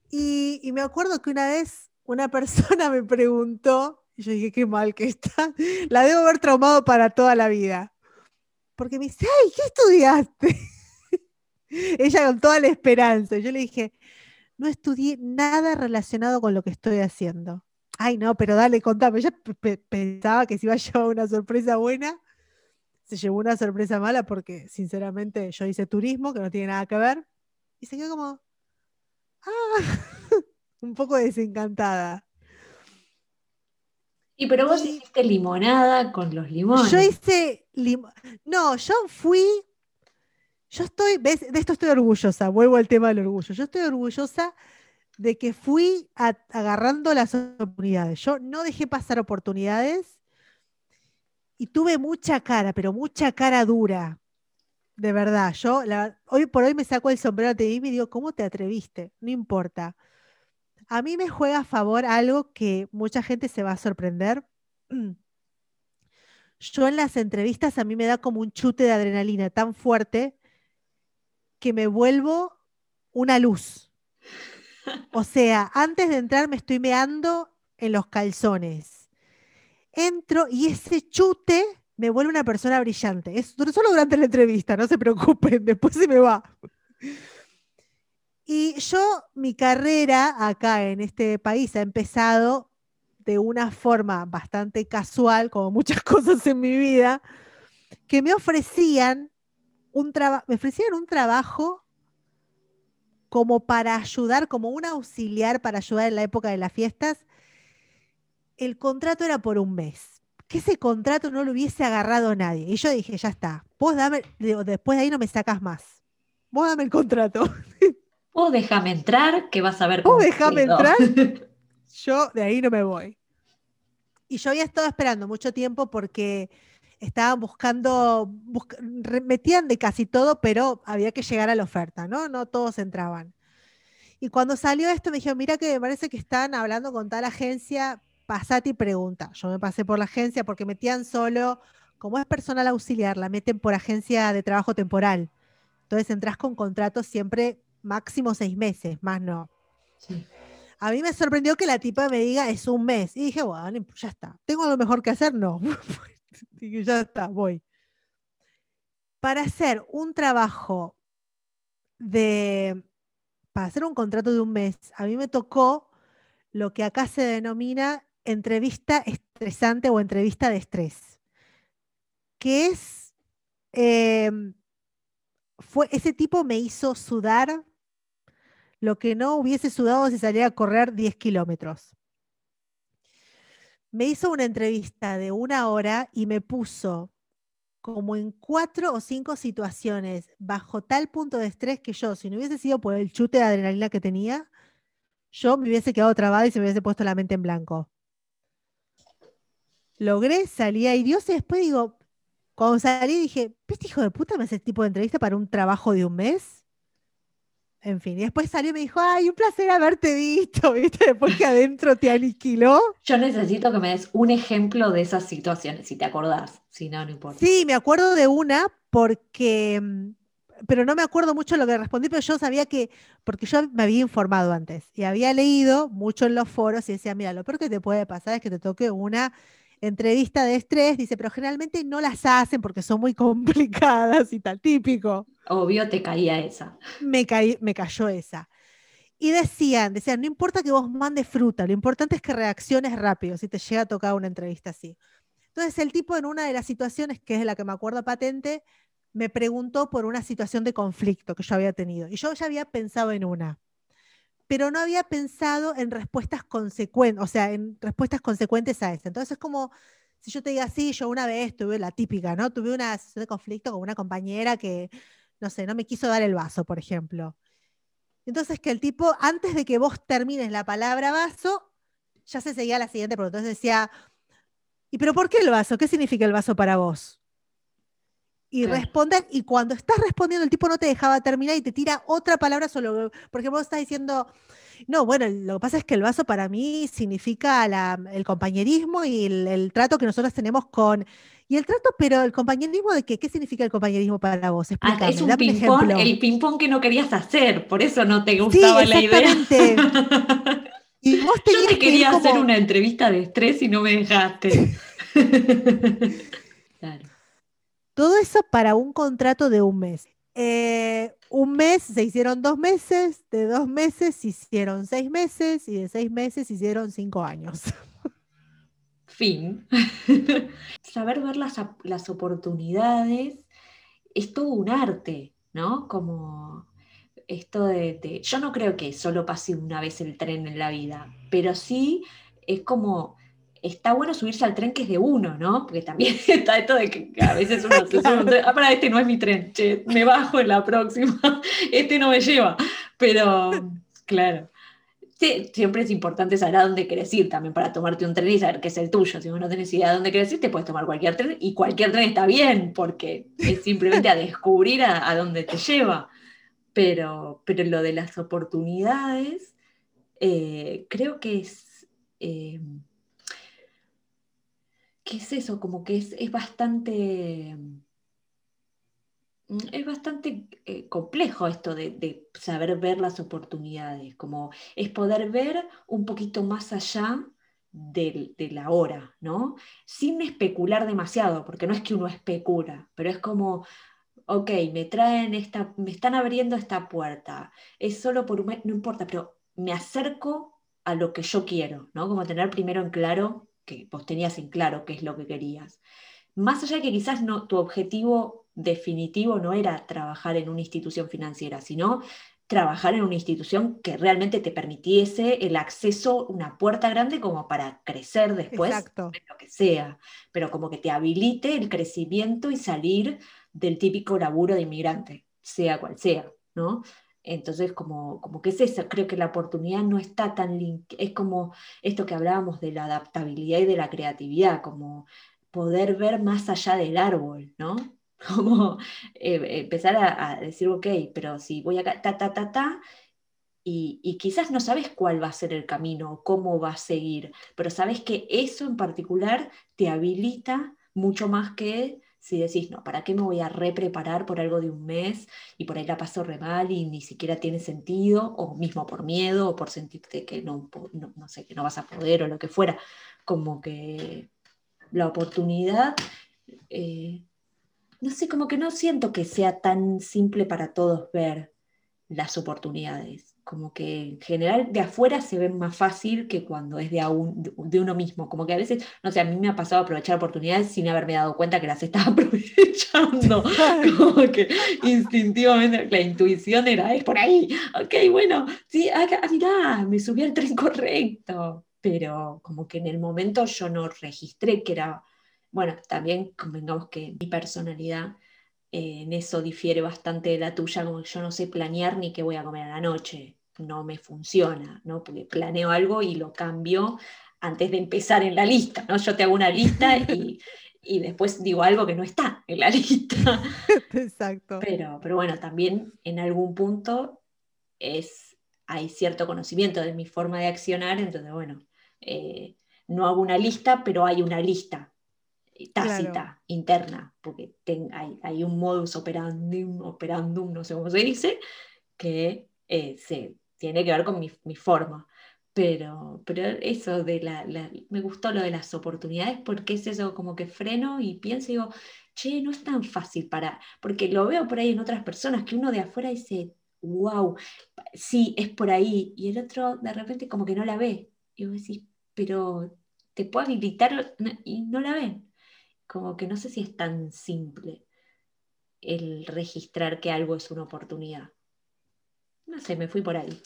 y, me acuerdo que una vez una persona me preguntó, y yo dije, qué mal que está, la debo haber traumado para toda la vida. Porque me dice, ay, ¿qué estudiaste? Ella con toda la esperanza. Yo le dije, no estudié nada relacionado con lo que estoy haciendo. Ay, no, pero dale, contame. Yo pensaba que se iba a llevar una sorpresa buena. Se llevó una sorpresa mala porque, sinceramente, yo hice turismo, que no tiene nada que ver. Y se quedó como, ah, un poco desencantada. Y pero vos hiciste limonada con los limones. Yo hice No, yo fui. Yo estoy, ¿ves? De esto estoy orgullosa, vuelvo al tema del orgullo. Yo estoy orgullosa de que fui agarrando las oportunidades. Yo no dejé pasar oportunidades y tuve mucha cara, pero mucha cara dura. De verdad, yo hoy por hoy me saco el sombrero de mí y digo, ¿cómo te atreviste? No importa. A mí me juega a favor algo que mucha gente se va a sorprender. Yo en las entrevistas a mí me da como un chute de adrenalina tan fuerte que me vuelvo una luz. O sea, antes de entrar me estoy meando en los calzones. Entro y ese chute me vuelve una persona brillante. Es solo durante la entrevista, no se preocupen, después se me va. Y yo, mi carrera acá en este país ha empezado de una forma bastante casual, como muchas cosas en mi vida, que me ofrecían un trabajo, me ofrecían un trabajo como para ayudar, como un auxiliar para ayudar en la época de las fiestas. El contrato era por un mes que ese contrato no lo hubiese agarrado nadie. Y yo dije, ya está, vos dame, después de ahí no me sacas más. Vos dame el contrato. Vos déjame entrar, que vas a ver cómo. Vos déjame entrar, yo de ahí no me voy. Y yo había estado esperando mucho tiempo porque estaban buscando, metían de casi todo, pero había que llegar a la oferta, ¿no? No todos entraban. Y cuando salió esto me dijeron, mira que me parece que están hablando con tal agencia, pasate y pregunta. Yo me pasé por la agencia porque metían solo, como es personal auxiliar, la meten por agencia de trabajo temporal. Entonces entras con contratos siempre máximo seis meses, más no. A mí me sorprendió que la tipa me diga es un mes. Y dije, bueno, ya está. ¿Tengo algo mejor que hacer? No. dije, ya está, voy. Para hacer un trabajo de, para hacer un contrato de un mes, a mí me tocó lo que acá se denomina entrevista estresante o entrevista de estrés, que es, em, fue, ese tipo me hizo sudar lo que no hubiese sudado si salía a correr 10 kilómetros. Me hizo una entrevista de una hora y me puso como en cuatro o cinco situaciones bajo tal punto de estrés que yo, si no hubiese sido por el chute de adrenalina que tenía, yo me hubiese quedado trabada y se me hubiese puesto la mente en blanco logré, salí ahí Dios y después digo, cuando salí dije, ¿viste hijo de puta me hace este tipo de entrevista para un trabajo de un mes? En fin, y después salió y me dijo, ay, un placer haberte visto, ¿viste? Después que adentro te aniquiló. Yo necesito que me des un ejemplo de esas situaciones, si te acordás, si no, no importa. Sí, me acuerdo de una porque mm, pero no me acuerdo mucho lo que respondí, pero yo sabía que, porque yo me había informado antes y había leído mucho en los foros y decía, mira, lo peor que te puede pasar es que te toque una entrevista de estrés, dice, pero generalmente no las hacen porque son muy complicadas y tal, típico. Obvio te caía esa. Me, caí, me cayó esa. Y decían, decían, no importa que vos mandes fruta, lo importante es que reacciones rápido si te llega a tocar una entrevista así. Entonces el tipo en una de las situaciones, que es la que me acuerdo patente, me preguntó por una situación de conflicto que yo había tenido. Y yo ya había pensado en una, pero no había pensado en respuestas consecuentes, o sea, en respuestas consecuentes a esa. Entonces es como si yo te diga, sí, yo una vez tuve la típica, ¿no? Tuve una situación de conflicto con una compañera que, no sé, no me quiso dar el vaso, por ejemplo. Entonces que el tipo, antes de que vos termines la palabra vaso, ya se seguía la siguiente pregunta. Entonces decía, ¿y pero por qué el vaso? ¿Qué significa el vaso para vos? Y respondes, y cuando estás respondiendo, el tipo no te dejaba terminar y te tira otra palabra solo, porque vos estás diciendo, no, bueno, lo que pasa es que el vaso para mí significa el compañerismo y el, trato que nosotros tenemos con... Y el trato, pero el compañerismo de qué, ¿qué significa el compañerismo para vos? Ah, es un ping-pong, el ping-pong que no querías hacer, por eso no te gustaba la idea. y vos Yo te quería hacer una entrevista de estrés y no me dejaste. claro. Todo eso para un contrato de un mes. Eh, un mes se hicieron dos meses, de dos meses se hicieron seis meses y de seis meses se hicieron cinco años. Fin. Saber ver las, las oportunidades es todo un arte, ¿no? Como esto de, de, Yo no creo que solo pase una vez el tren en la vida, pero sí es como está bueno subirse al tren que es de uno, ¿no? Porque también está esto de que a veces uno se sube un tren, ah, para este no es mi tren, che, me bajo en la próxima, este no me lleva. Pero, claro. Siempre es importante saber a dónde querés ir también para tomarte un tren y saber qué es el tuyo. Si vos no tenés idea de dónde querés ir, te puedes tomar cualquier tren y cualquier tren está bien, porque es simplemente a descubrir a, dónde te lleva. Pero, pero lo de las oportunidades, eh, creo que es... Eh, ¿qué es eso? Como que es, bastante... Mm, es bastante eh, complejo esto de, saber ver las oportunidades, como es poder ver un poquito más allá de, la hora, ¿no? Sin especular demasiado, porque no es que uno especula, pero es como, ok, me traen esta, me están abriendo esta puerta, es solo por un no importa, pero me acerco a lo que yo quiero, ¿no? Como tener primero en claro que vos tenías en claro qué es lo que querías. Más allá de que quizás no, tu objetivo definitivo no era trabajar en una institución financiera, sino trabajar en una institución que realmente te permitiese el acceso, una puerta grande como para crecer después, Exacto. lo que sea, pero como que te habilite el crecimiento y salir del típico laburo de inmigrante, sea cual sea, ¿no? Entonces, como, como que es eso, creo que la oportunidad no está tan es como esto que hablábamos de la adaptabilidad y de la creatividad, como poder ver más allá del árbol, ¿no? Como eh, empezar a, decir, ok, pero si voy acá, ta, ta, ta, ta, y, y, quizás no sabes cuál va a ser el camino, cómo va a seguir, pero sabes que eso en particular te habilita mucho más que si decís, no, ¿para qué me voy a repreparar por algo de un mes y por ahí la paso re mal y ni siquiera tiene sentido, o mismo por miedo, o por sentirte que no, no, sé, que no vas a poder o lo que fuera, como que la oportunidad, eh, no sé, como que no siento que sea tan simple para todos ver las oportunidades como que en general de afuera se ven más fácil que cuando es de, de uno mismo. Como que a veces, no sé, a mí me ha pasado aprovechar oportunidades sin haberme dado cuenta que las estaba aprovechando. como que instintivamente la intuición era, es por ahí. Ok, bueno, sí, acá, ah, mirá, me subí al tren correcto. Pero como que en el momento yo no registré que era, bueno, también convengamos que mi personalidad eh, en eso difiere bastante de la tuya, como que yo no sé planear ni qué voy a comer a la noche no me funciona, ¿no? Porque planeo algo y lo cambio antes de empezar en la lista, ¿no? Yo te hago una lista y, después digo algo que no está en la lista. Exacto. Pero, pero bueno, también en algún punto es, hay cierto conocimiento de mi forma de accionar, entonces bueno, eh, no hago una lista, pero hay una lista. tácita, Claro. interna, porque ten- hay, hay un modus operandum, operandum, no sé cómo se dice, que eh, se, tiene que ver con mi, forma. Pero, pero eso de la, me gustó lo de las oportunidades porque es eso, como que freno y pienso y digo, che, no es tan fácil para, porque lo veo por ahí en otras personas, que uno de afuera dice, wow, sí, es por ahí, y el otro de repente como que no la ve. Y vos decís, pero te puedo habilitar y no la ven. Como que no sé si es tan simple el registrar que algo es una oportunidad. No sé, me fui por ahí.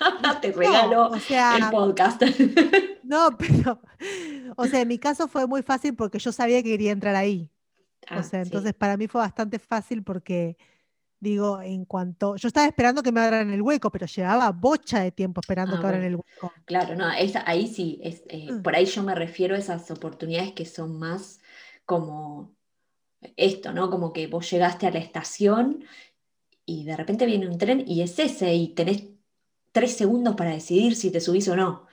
Te regalo o sea, el podcast. no, pero, o sea, en mi caso fue muy fácil porque yo sabía que quería entrar ahí. Ah, O sea, sí. entonces para mí fue bastante fácil porque, digo, en cuanto, yo estaba esperando que me abran el hueco, pero llevaba bocha de tiempo esperando Ah, que abran el hueco. Claro, no, esa- ahí sí, es, eh, Mm. por ahí yo me refiero a esas oportunidades que son más como esto, ¿no? Como que vos llegaste a la estación y de repente viene un tren y es ese y tenés tres segundos para decidir si te subís o no.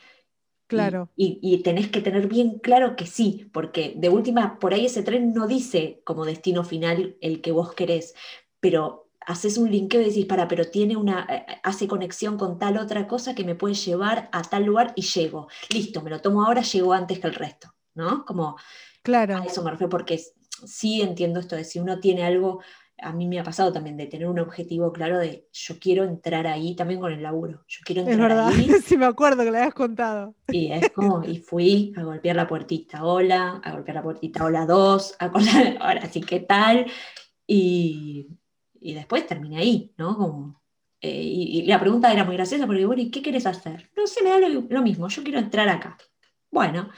Claro. Y, y tenés que tener bien claro que sí, porque de última, por ahí ese tren no dice como destino final el que vos querés, pero haces un linkeo y decís, para, pero tiene una, eh, hace conexión con tal otra cosa que me puede llevar a tal lugar y llego. Listo, me lo tomo ahora, llego antes que el resto, ¿no? Como Claro. a eso me refiero porque sí entiendo esto de si uno tiene algo, a mí me ha pasado también de tener un objetivo claro de yo quiero entrar ahí, también con el laburo, yo quiero Es entrar verdad, ahí sí me acuerdo que le habías contado. y es como, y fui a golpear la puertita, hola, a golpear la puertita, hola dos, a colar, ahora sí, ¿qué tal? Y, y después terminé ahí, ¿no? Como, eh, y, y la pregunta era muy graciosa porque, bueno, ¿y qué quieres hacer? No sé, me da lo, lo mismo, yo quiero entrar acá. Bueno,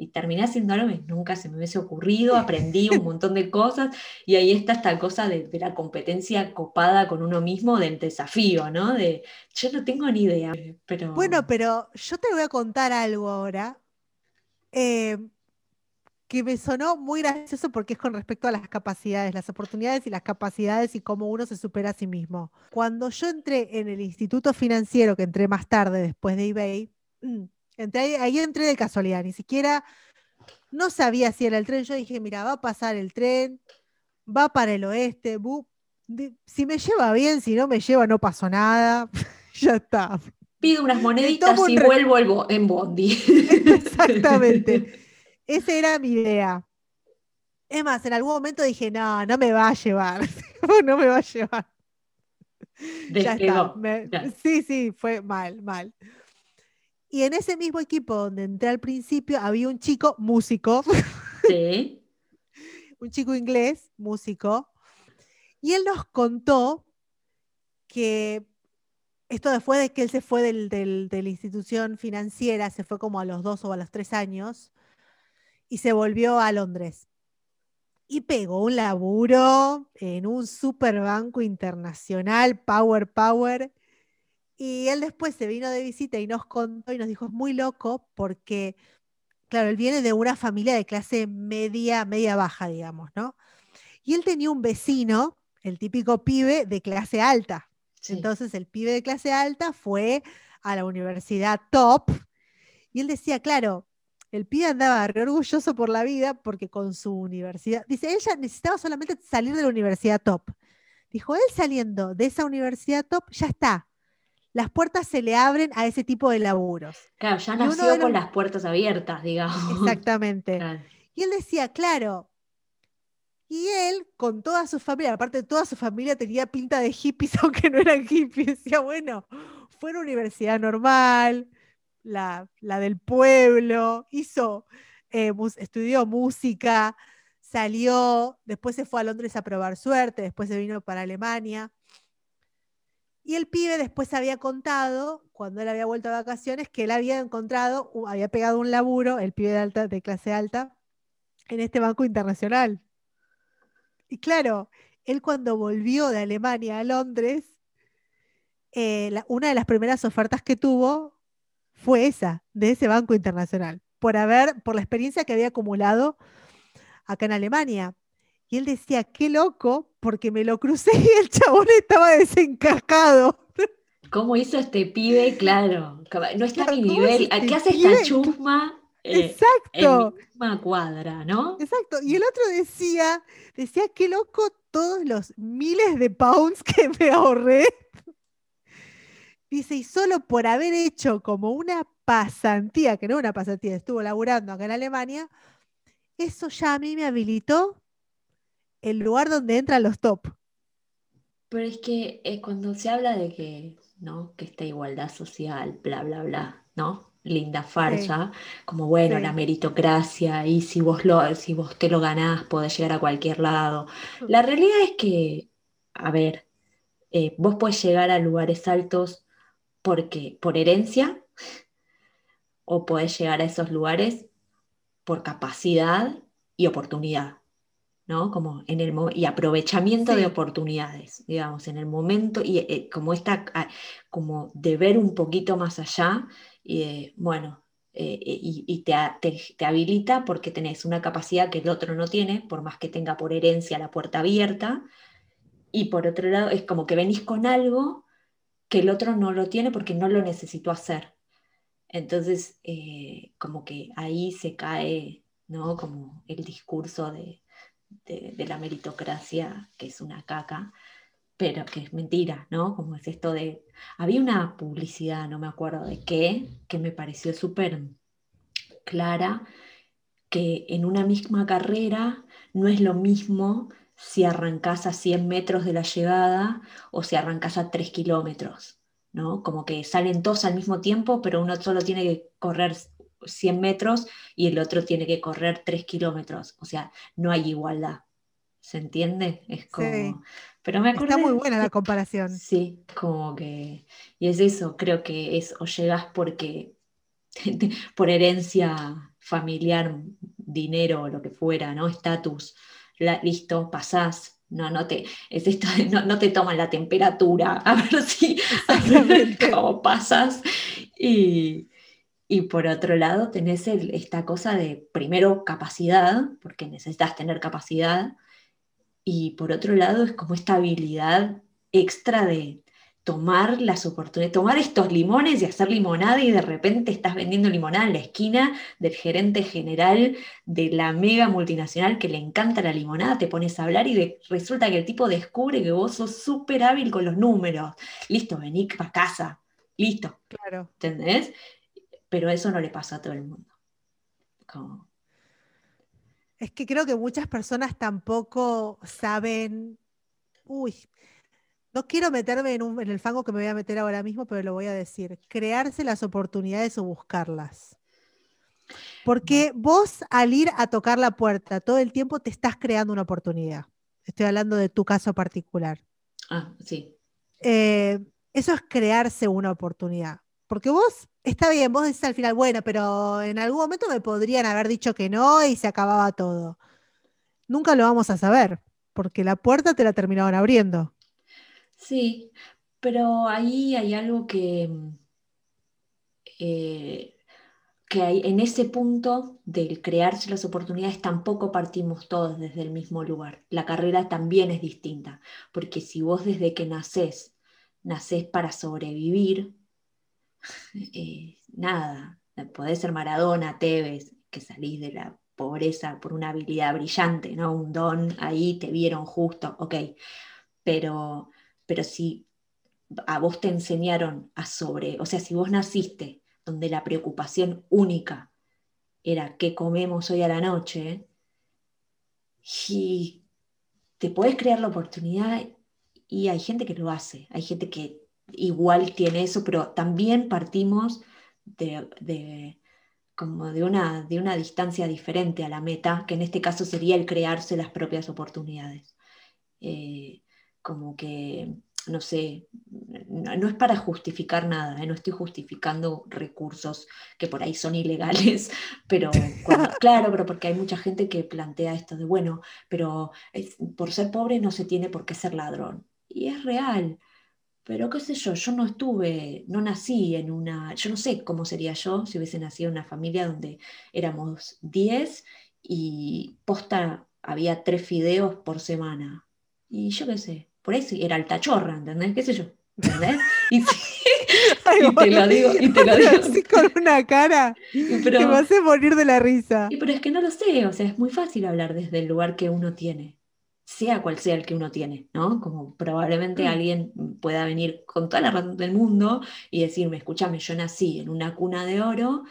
y terminé haciendo algo que nunca se me hubiese ocurrido, aprendí un montón de cosas y ahí está esta cosa de, la competencia copada con uno mismo, del desafío, ¿no? De, yo no tengo ni idea. Bueno, pero yo te voy a contar algo ahora eh, que me sonó muy gracioso porque es con respecto a las capacidades, las oportunidades y las capacidades y cómo uno se supera a sí mismo. Cuando yo entré en el instituto financiero, que entré más tarde después de eBay, entré, ahí- entré de casualidad, ni siquiera no sabía si era el tren. Yo dije, mira, va a pasar el tren, va para el oeste, bu- de- si me lleva bien, si no me lleva, no pasó nada, ya está. Pido unas moneditas un y vuelvo el en Bondi. Exactamente. Esa era mi idea. Es más, en algún momento dije, no, no me va a llevar. no me va a llevar. Ya está. Despegó. me- ya. Sí, sí, fue mal, mal. Y en ese mismo equipo donde entré al principio había un chico músico, Sí. un chico inglés, músico, y él nos contó que esto después de que él se fue del- del- de la institución financiera, se fue como a los dos o a los tres años, y se volvió a Londres. Y pegó un laburo en un super banco internacional, Power Power. Y él después se vino de visita y nos contó y nos dijo, es muy loco porque, claro, él viene de una familia de clase media, media baja, digamos, ¿no? Y él tenía un vecino, el típico pibe de clase alta. sí. Entonces el pibe de clase alta fue a la universidad top y él decía, claro, el pibe andaba re orgulloso por la vida porque con su universidad, dice, ella necesitaba solamente salir de la universidad top. Dijo, él saliendo de esa universidad top, ya está. Las puertas se le abren a ese tipo de laburos. Claro, ya nació con las puertas abiertas, digamos. Exactamente. Claro. Y él decía, claro. Y él, con toda su familia, aparte de toda su familia, tenía pinta de hippies, aunque no eran hippies. Decía, bueno, fue a una universidad normal, la, la del pueblo, hizo, eh, mus- estudió música, salió, después se fue a Londres a probar suerte, después se vino para Alemania. Y el pibe después había contado, cuando él había vuelto a vacaciones, que él había encontrado, había pegado un laburo, el pibe de, alta, de clase alta, en este banco internacional. Y claro, él cuando volvió de Alemania a Londres, eh, una de las primeras ofertas que tuvo fue esa, de ese banco internacional, por haber, por la experiencia que había acumulado acá en Alemania. Y él decía, qué loco, porque me lo crucé y el chabón estaba desencajado. ¿Cómo hizo este pibe? Claro, no está a mi ¿cómo nivel. hizo ¿A este ¿Qué hace esta chusma eh, Exacto. en mi misma cuadra, ¿no? Exacto. Y el otro decía, decía, qué loco todos los miles de pounds que me ahorré. Dice, y solo por haber hecho como una pasantía, que no una pasantía, estuvo laburando acá en Alemania, eso ya a mí me habilitó el lugar donde entran los top. Pero es que eh, cuando se habla de que, ¿no? Que esta igualdad social, bla, bla, bla, ¿no? Linda farsa, como bueno, Sí. la meritocracia, y si vos, lo, si vos te lo ganás, podés llegar a cualquier lado. La realidad es que, a ver, eh, vos podés llegar a lugares altos porque, por herencia, o podés llegar a esos lugares por capacidad y oportunidad. ¿No? Como en el y aprovechamiento de oportunidades, digamos, en el momento, y eh, como esta, ah, como de ver un poquito más allá, y bueno, eh, y, y te, te- te habilita porque tenés una capacidad que el otro no tiene, por más que tenga por herencia la puerta abierta, y por otro lado es como que venís con algo que el otro no lo tiene porque no lo necesitó hacer. Entonces, eh, como que ahí se cae, ¿no? Como el discurso de, de- la meritocracia, que es una caca, pero que es mentira, ¿no? Como es esto de... Había una publicidad, no me acuerdo de qué, que me pareció súper clara, que en una misma carrera no es lo mismo si arrancás a 100 metros de la llegada o si arrancás a 3 kilómetros, ¿no? Como que salen todos al mismo tiempo, pero uno solo tiene que correr 100 metros y el otro tiene que correr 3 kilómetros. O sea, no hay igualdad. ¿Se entiende? Es como... Sí. Pero me acordé Está muy buena la comparación. Sí, como que... Y es eso, creo que es o llegas porque por herencia familiar, dinero o lo que fuera, ¿no? Estatus, listo, pasás. No, no te, es esto no, no te toman la temperatura, a ver si Exactamente. cómo pasas. Y, y por otro lado tenés el- esta cosa de, primero, capacidad, porque necesitas tener capacidad, y por otro lado es como esta habilidad extra de tomar las oportunidades, tomar estos limones y hacer limonada y de repente estás vendiendo limonada en la esquina del gerente general de la mega multinacional que le encanta la limonada, te pones a hablar y de- resulta que el tipo descubre que vos sos súper hábil con los números. Listo, vení para casa. Listo, Claro. ¿entendés? Pero eso no le pasa a todo el mundo. Como- Es que creo que muchas personas tampoco saben. Uy, no quiero meterme en, un- en el fango que me voy a meter ahora mismo, pero lo voy a decir. Crearse las oportunidades o buscarlas. Porque vos al ir a tocar la puerta todo el tiempo te estás creando una oportunidad. Estoy hablando de tu caso particular. Ah, sí. Eh, eso es crearse una oportunidad. Porque vos, está bien, vos decís al final, bueno, pero en algún momento me podrían haber dicho que no y se acababa todo. Nunca lo vamos a saber, porque la puerta te la terminaron abriendo. Sí, pero ahí hay algo que, eh, que hay, en ese punto del crearse las oportunidades tampoco partimos todos desde el mismo lugar. La carrera también es distinta, porque si vos desde que nacés, nacés para sobrevivir, eh, nada, podés ser Maradona, Tevez, que salís de la pobreza por una habilidad brillante, ¿no? Un don, ahí te vieron justo, ok, pero, pero si a vos te enseñaron a sobre, o sea, si vos naciste donde la preocupación única era qué comemos hoy a la noche, y te podés crear la oportunidad y hay gente que lo hace, hay gente que igual tiene eso, pero también partimos de, de como de una, de una distancia diferente a la meta, que en este caso sería el crearse las propias oportunidades. Eh, como que, no sé, no, no es para justificar nada, ¿eh? no estoy justificando recursos que por ahí son ilegales, pero cuando- claro, pero porque hay mucha gente que plantea esto de, bueno, pero es- por ser pobre no se tiene por qué ser ladrón. Y es real, pero qué sé yo, yo no estuve, no nací en una, yo no sé cómo sería yo si hubiese nacido en una familia donde éramos 10 y posta había tres fideos por semana. Y yo qué sé, por ahí sí era alta chorra, ¿entendés? ¿Qué sé yo? ¿Entendés? Y Ay, Y te lo digo, y te lo digo. Así con una cara Y que me pero, hace morir de la risa. y pero es que no lo sé, o sea, es muy fácil hablar desde el lugar que uno tiene, sea cual sea el que uno tiene, ¿no? Como probablemente Mm. alguien pueda venir con toda la razón del mundo y decirme, escúchame, yo nací en una cuna de oro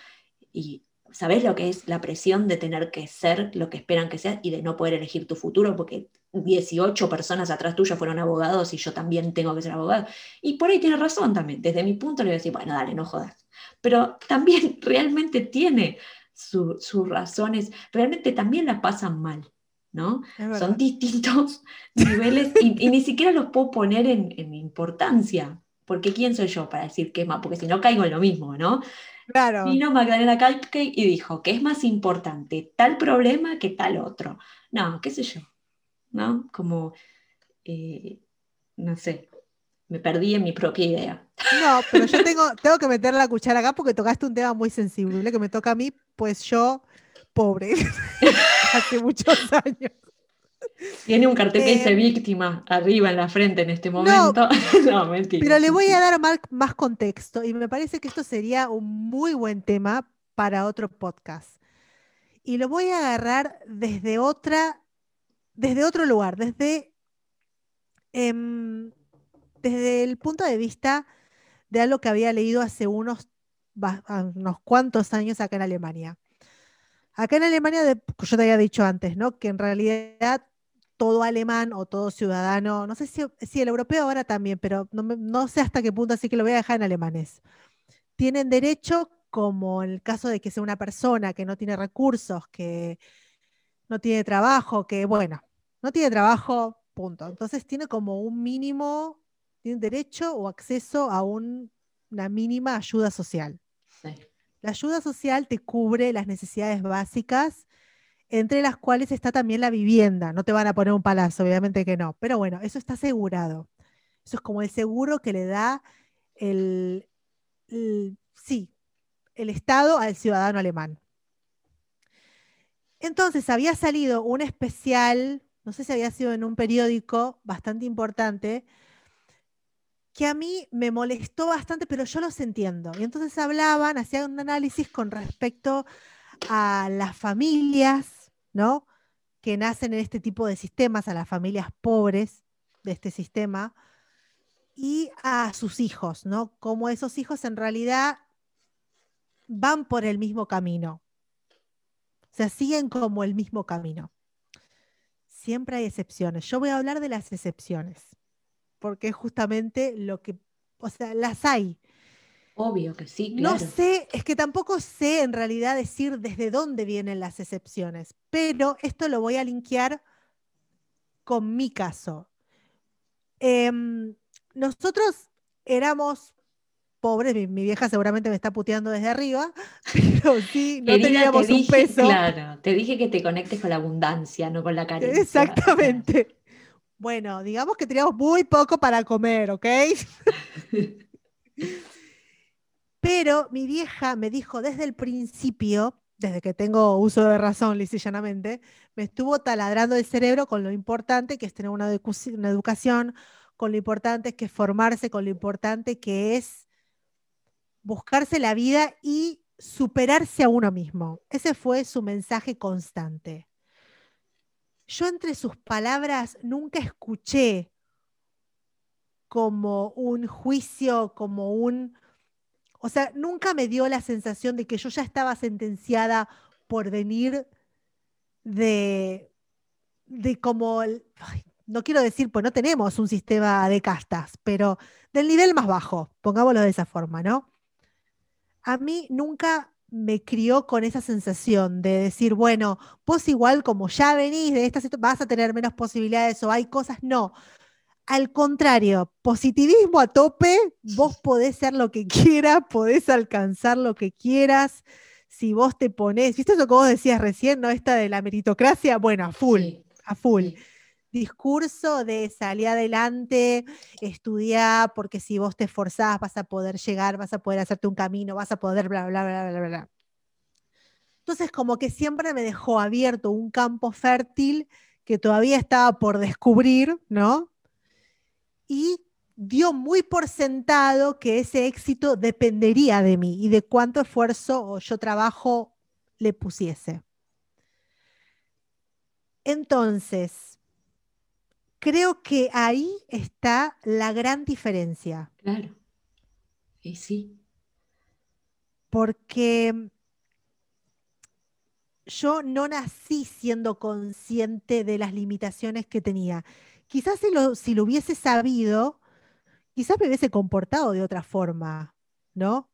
y ¿sabés lo que es la presión de tener que ser lo que esperan que seas y de no poder elegir tu futuro porque 18 personas atrás tuya fueron abogados y yo también tengo que ser abogado? Y por ahí tiene razón también. Desde mi punto le voy a decir, bueno, dale, no jodas. Pero también realmente tiene su- sus razones, realmente también la pasan mal, ¿no? Son distintos niveles y, y ni siquiera los puedo poner en, en importancia. Porque ¿quién soy yo para decir qué es más? Porque si no caigo en lo mismo, ¿no? Claro. Vino Magdalena Cupcake y dijo que es más importante tal problema que tal otro. No, qué sé yo, ¿no? Como, eh, no sé, me perdí en mi propia idea. No, pero yo tengo, tengo que meter la cuchara acá porque tocaste un tema muy sensible que me toca a mí, pues yo, pobre, hace muchos años. Tiene un cartel que dice Eh, víctima arriba en la frente en este momento. No, mentira. Pero le voy a dar más, más contexto y me parece que esto sería un muy buen tema para otro podcast. Y lo voy a agarrar desde otra, desde otro lugar, desde, em, desde el punto de vista de algo que había leído hace unos, unos cuantos años acá en Alemania. Acá en Alemania, yo te había dicho antes, ¿no? Que en realidad todo alemán o todo ciudadano, no sé si, el europeo ahora también, pero no, no sé hasta qué punto, así que lo voy a dejar en alemanes. Tienen derecho, como en el caso de que sea una persona que no tiene recursos, que no tiene trabajo, que bueno, no tiene trabajo, punto. Entonces tiene como un mínimo, tiene derecho o acceso a un- una mínima ayuda social. Sí. La ayuda social te cubre las necesidades básicas, entre las cuales está también la vivienda. No te van a poner un palazo, obviamente que no. Pero bueno, eso está asegurado. Eso es como el seguro que le da el, el- sí, el Estado al ciudadano alemán. Entonces había salido un especial, no sé si había sido en un periódico bastante importante, que a mí me molestó bastante, pero yo los entiendo. Y entonces hablaban, hacían un análisis con respecto a las familias, ¿no? Que nacen en este tipo de sistemas, a las familias pobres de este sistema, y a sus hijos, ¿no? Como esos hijos en realidad van por el mismo camino. O sea, siguen como el mismo camino. Siempre hay excepciones. Yo voy a hablar de las excepciones, porque es justamente lo que, o sea, las hay. Obvio que sí, No claro. sé, es que tampoco sé en realidad decir desde dónde vienen las excepciones, pero esto lo voy a linkear con mi caso. Em, nosotros éramos pobres, mi, mi vieja seguramente me está puteando desde arriba, pero sí, no Querida, teníamos te un peso. claro, te dije que te conectes con la abundancia, no con la carencia. Exactamente. Bueno, digamos que teníamos muy poco para comer, ¿ok? Pero mi vieja me dijo desde el principio, desde que tengo uso de razón, lisa y llanamente, me estuvo taladrando el cerebro con lo importante que es tener una, una educación, con lo importante que es formarse, con lo importante que es buscarse la vida y superarse a uno mismo. Ese fue su mensaje constante. Yo entre sus palabras nunca escuché como un juicio, como un... O sea, nunca me dio la sensación de que yo ya estaba sentenciada por venir de, de como, no quiero decir, pues no tenemos un sistema de castas, pero del nivel más bajo, pongámoslo de esa forma, ¿no? A mí nunca me crió con esa sensación de decir, bueno, vos igual como ya venís de esta situación, vas a tener menos posibilidades o hay cosas, no. Al contrario, positivismo a tope, vos podés ser lo que quieras, podés alcanzar lo que quieras. Si vos te ponés, ¿viste eso que vos decías recién, no? Esta de la meritocracia, bueno, a full, Sí, a full. sí. Discurso de salir adelante, estudiar, porque si vos te esforzás vas a poder llegar, vas a poder hacerte un camino, vas a poder bla, bla, bla, bla, bla. Entonces, como que siempre me dejó abierto un campo fértil que todavía estaba por descubrir, ¿no? Y dio muy por sentado que ese éxito dependería de mí y de cuánto esfuerzo o yo trabajo le pusiese. Entonces, creo que ahí está la gran diferencia. Claro. Y sí. Porque yo no nací siendo consciente de las limitaciones que tenía. Quizás si lo, si lo hubiese sabido, quizás me hubiese comportado de otra forma, ¿no?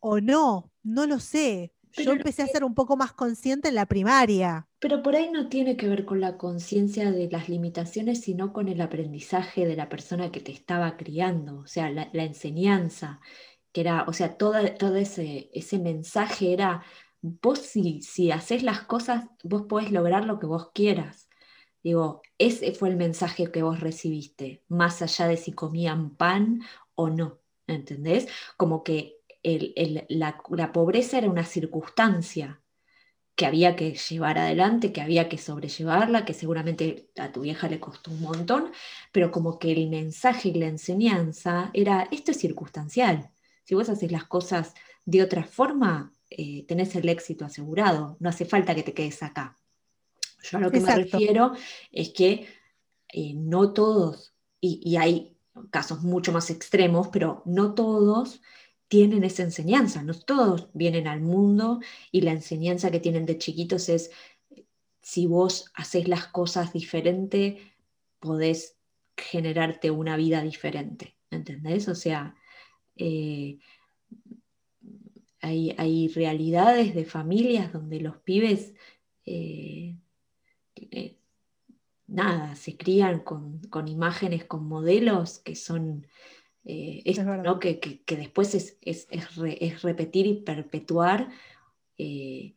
O no, no lo sé. Yo Pero- empecé a ser un poco más consciente en la primaria. Pero por ahí no tiene que ver con la conciencia de las limitaciones, sino con el aprendizaje de la persona que te estaba criando, o sea, la, la enseñanza, que era, o sea, toda, todo ese, ese mensaje era, vos si, si haces las cosas, vos podés lograr lo que vos quieras. Digo, ese fue el mensaje que vos recibiste, más allá de si comían pan o no, ¿entendés? Como que el- el- la, la pobreza era una circunstancia que había que llevar adelante, que había que sobrellevarla, que seguramente a tu vieja le costó un montón, pero como que el mensaje y la enseñanza era, esto es circunstancial. Si vos haces las cosas de otra forma, eh, tenés el éxito asegurado, no hace falta que te quedes acá. Yo a lo que me refiero es que eh, no todos, y, y hay casos mucho más extremos, pero no todos tienen esa enseñanza, no todos vienen al mundo y la enseñanza que tienen de chiquitos es, si vos haces las cosas diferente, podés generarte una vida diferente, ¿entendés? O sea, eh, hay, hay realidades de familias donde los pibes, eh, eh, nada, se crían con, con imágenes, con modelos que son... eh, que, que- que después es, es- es re- es repetir y perpetuar eh,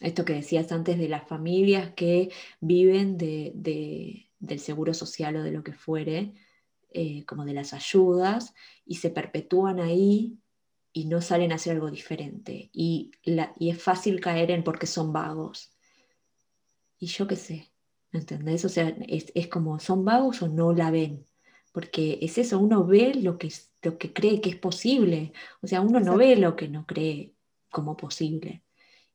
esto que decías antes de las familias que viven de- de- del seguro social o de lo que fuere, eh, como de las ayudas, y se perpetúan ahí y no salen a hacer algo diferente. Y, la- y es fácil caer en porque son vagos. Y yo qué sé, ¿entendés? O sea, es como, ¿son vagos o no la ven? Porque es eso, uno ve lo que, lo que cree que es posible. O sea, uno no ve lo que no cree como posible.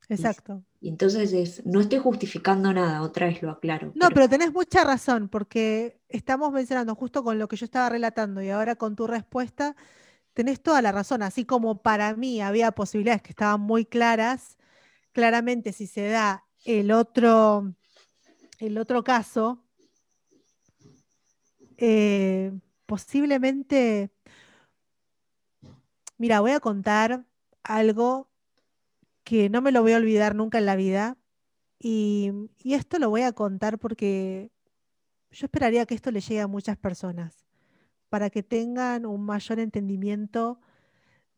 Exacto. Y entonces es, no estoy justificando nada, otra vez lo aclaro. No, pero tenés mucha razón, porque estamos mencionando justo con lo que yo estaba relatando y ahora con tu respuesta, tenés toda la razón. Así como para mí había posibilidades que estaban muy claras, claramente si se da el otro, el otro caso, eh, posiblemente, mira, voy a contar algo que no me lo voy a olvidar nunca en la vida. Y, esto lo voy a contar porque yo esperaría que esto le llegue a muchas personas, para que tengan un mayor entendimiento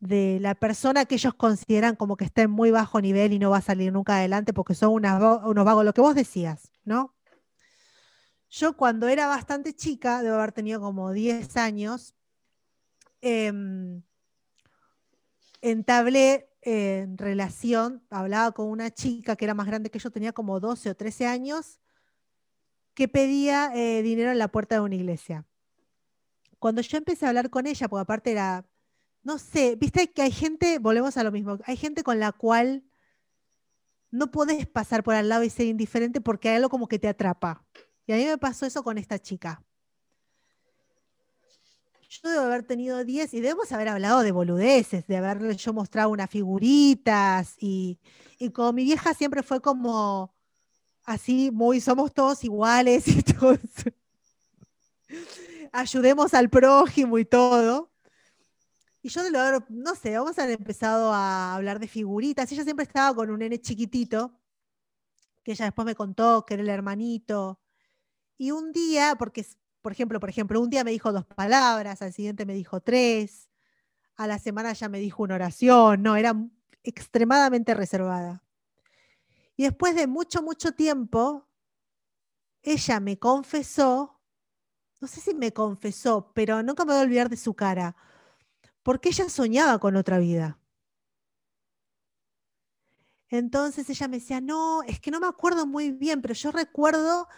de la persona que ellos consideran como que está en muy bajo nivel y no va a salir nunca adelante porque son unos vagos, lo que vos decías, ¿no? Yo cuando era bastante chica, debo haber tenido como 10 años, em, entablé en relación, hablaba con una chica que era más grande que yo, tenía como 12 o 13 años, que pedía eh, dinero en la puerta de una iglesia. Cuando yo empecé a hablar con ella, porque aparte era, no sé, viste que hay gente, volvemos a lo mismo, hay gente con la cual no podés pasar por al lado y ser indiferente porque hay algo como que te atrapa. Y a mí me pasó eso con esta chica. Yo debo haber tenido 10 y debemos haber hablado de boludeces, de haberle yo mostrado unas figuritas y, y como mi vieja siempre fue como así, muy, somos todos iguales y todos, ayudemos al prójimo y todo. Y yo de lo no sé, vamos a haber empezado a hablar de figuritas. Ella siempre estaba con un nene chiquitito, que ella después me contó que era el hermanito. Y un día, porque, por ejemplo, por ejemplo, un día me dijo dos palabras, al siguiente me dijo tres, a la semana ya me dijo una oración, no, era extremadamente reservada. Y después de mucho, mucho tiempo, ella me confesó, no sé si me confesó, pero nunca me voy a olvidar de su cara, porque ella soñaba con otra vida. Entonces ella me decía, no, es que no me acuerdo muy bien, pero yo recuerdo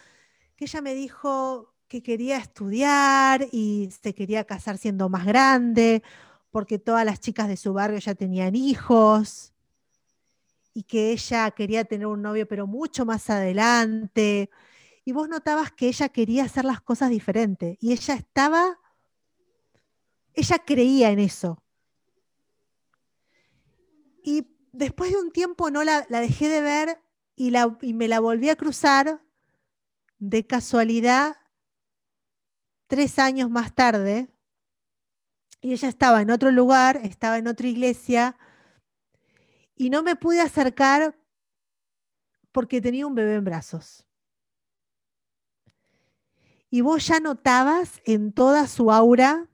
que ella me dijo, que quería estudiar y se quería casar siendo más grande, porque todas las chicas de su barrio ya tenían hijos y que ella quería tener un novio pero mucho más adelante. Y vos notabas que ella quería hacer las cosas diferentes y ella estaba, ella creía en eso. Y después de un tiempo no la, dejé de ver y me la volví a cruzar de casualidad tres años más tarde. Y ella estaba en otro lugar, estaba en otra iglesia y no me pude acercar porque tenía un bebé en brazos. Y vos ya notabas en toda su aura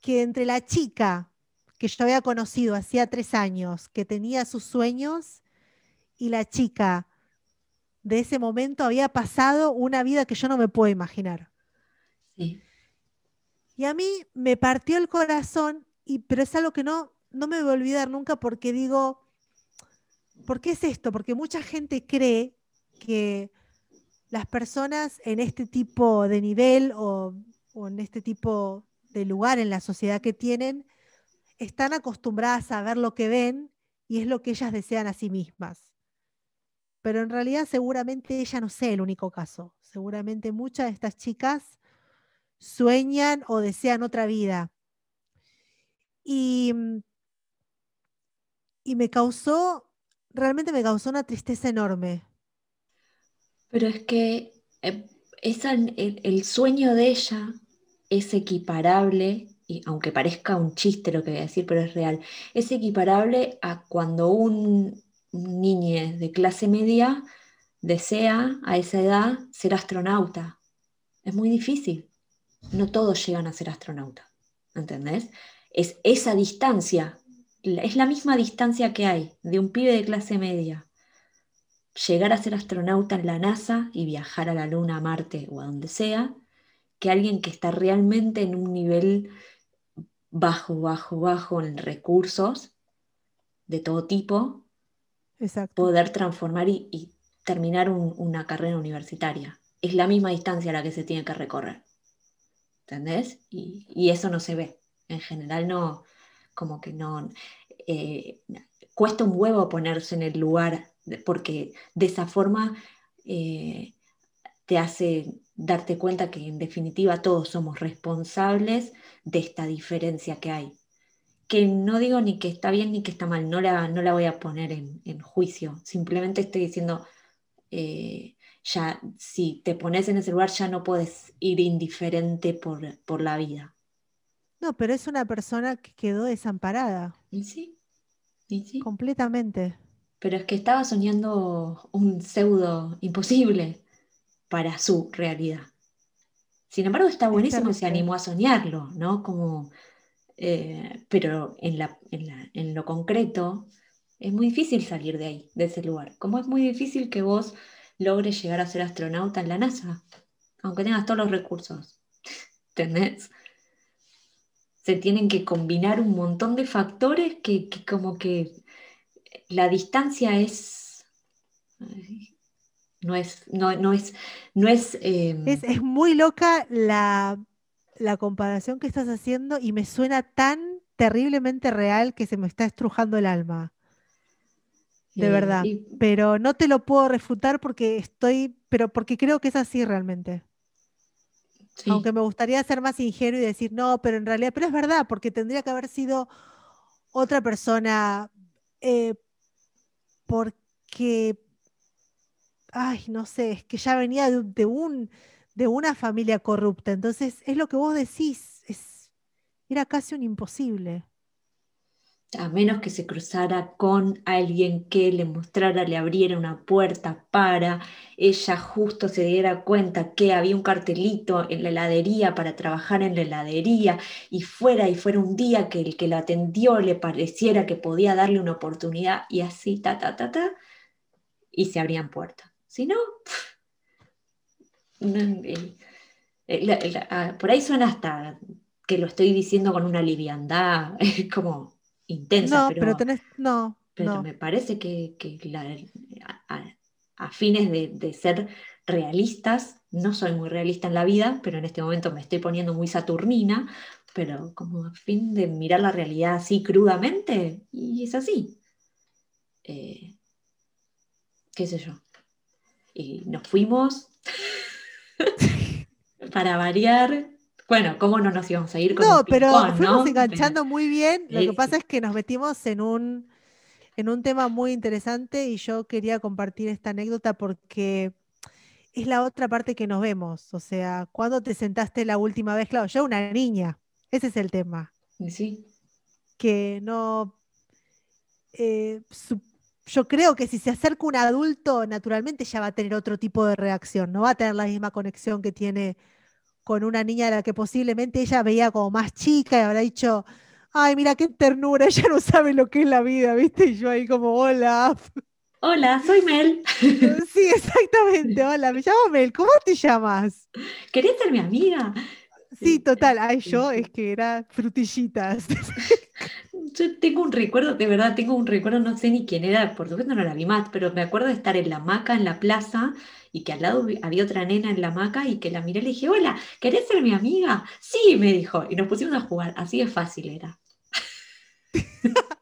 que entre la chica que yo había conocido hacía tres años, que tenía sus sueños, y la chica de ese momento había pasado una vida que yo no me puedo imaginar. Sí. Y a mí me partió el corazón, y, pero es algo que no, no me voy a olvidar nunca porque digo, ¿por qué es esto? Porque mucha gente cree que las personas en este tipo de nivel o, o en este tipo de lugar en la sociedad que tienen están acostumbradas a ver lo que ven y es lo que ellas desean a sí mismas. Pero en realidad seguramente ella no sé el único caso. Seguramente muchas de estas chicas sueñan o desean otra vida. Y mm, y me causó, realmente me causó una tristeza enorme. Pero es que eh, el, sueño de ella es equiparable, y aunque parezca un chiste lo que voy a decir, pero es real, es equiparable a cuando un, niño de clase media desea a esa edad ser astronauta. Es muy difícil. No todos llegan a ser astronauta. ¿Entendés? Es esa distancia es la misma distancia que hay de un pibe de clase media llegar a ser astronauta en la NASA y viajar a la Luna, a Marte o a donde sea, que alguien que está realmente en un nivel bajo, bajo, bajo en recursos de todo tipo, poder transformar y, terminar una carrera universitaria. Es la misma distancia la que se tiene que recorrer. ¿Entendés? Y, y eso no se ve. En general no, como que no, eh, cuesta un huevo ponerse en el lugar, porque de esa forma eh, te hace darte cuenta que en definitiva todos somos responsables de esta diferencia que hay. Que no digo ni que está bien ni que está mal, no la, no la voy a poner en, juicio, simplemente estoy diciendo, eh, ya si te pones en ese lugar ya no puedes ir indiferente por, por la vida. No, pero es una persona que quedó desamparada. Sí, sí. Completamente. Pero es que estaba soñando un pseudo imposible para su realidad. Sin embargo, está buenísimo, se animó a soñarlo, ¿no? Como, eh, pero en, la, en, lo concreto es muy difícil salir de ahí, de ese lugar. Como es muy difícil que vos logres llegar a ser astronauta en la NASA, aunque tengas todos los recursos. ¿Entendés? se tienen que combinar un montón de factores que, como que la distancia es... No es, no, es, no em, es, es, muy loca la, comparación que estás haciendo y me suena tan terriblemente real que se me está estrujando el alma. De verdad. Pero no te lo puedo refutar porque estoy, pero porque creo que es así realmente. Aunque me gustaría ser más ingenuo y decir, no, pero en realidad, pero es verdad, porque tendría que haber sido otra persona, eh, porque, ay, no sé, es que ya venía de, un, de una familia corrupta, entonces es lo que vos decís, es, era casi un imposible a menos que se cruzara con alguien que le mostrara, le abriera una puerta para ella justo se diera cuenta que había un cartelito en la heladería para trabajar en la heladería y fuera y fuera un día que el que la atendió le pareciera que podía darle una oportunidad y así, ta, ta, ta, ta, y se abrían puertas. Si no, ah, por ahí suena hasta que lo estoy diciendo con una liviandad, como intensa. No, pero, tenés, no. Pero me parece que, a, fines de, ser realistas. No soy muy realista en la vida, pero en este momento me estoy poniendo muy saturnina, pero como a fin de mirar la realidad así crudamente, y es así. Eh, ¿Qué sé yo? Y nos fuimos para variar. Bueno, ¿cómo no nos íbamos a ir con No, pero ping-pong, fuimos no? enganchando muy bien. Lo que pasa es que nos metimos en un, en un tema muy interesante y yo quería compartir esta anécdota porque es la otra parte que nos vemos. O sea, ¿cuándo te sentaste la última vez? Claro, yo una niña. Ese es el tema. Sí, Que no. eh, su- yo creo que si se acerca un adulto, naturalmente ya va a tener otro tipo de reacción. No va a tener la misma conexión que tiene con una niña a la que posiblemente ella veía como más chica y habrá dicho, ay, mira qué ternura, ella no sabe lo que es la vida, ¿viste? Y yo ahí como, hola. Hola, soy Mel. Sí, exactamente, hola, me llamo Mel, ¿cómo te llamas? ¿Querés ser mi amiga? Sí, total, ay, yo es que era frutillitas. Yo tengo un recuerdo, de verdad, tengo un recuerdo, no sé ni quién era, por supuesto no la vi más, pero me acuerdo de estar en la hamaca en la plaza y que al lado había otra nena en la hamaca y que la miré y le dije, hola, ¿querés ser mi amiga? Sí, me dijo, y nos pusimos a jugar, así de fácil era.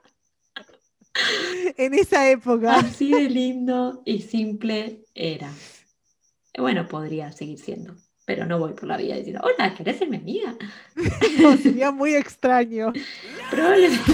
en esa época. Así de lindo y simple era. Bueno, podría seguir siendo, pero no voy por la vida diciendo, hola, ¿querés ser mi amiga? No, sería muy extraño. Probablemente.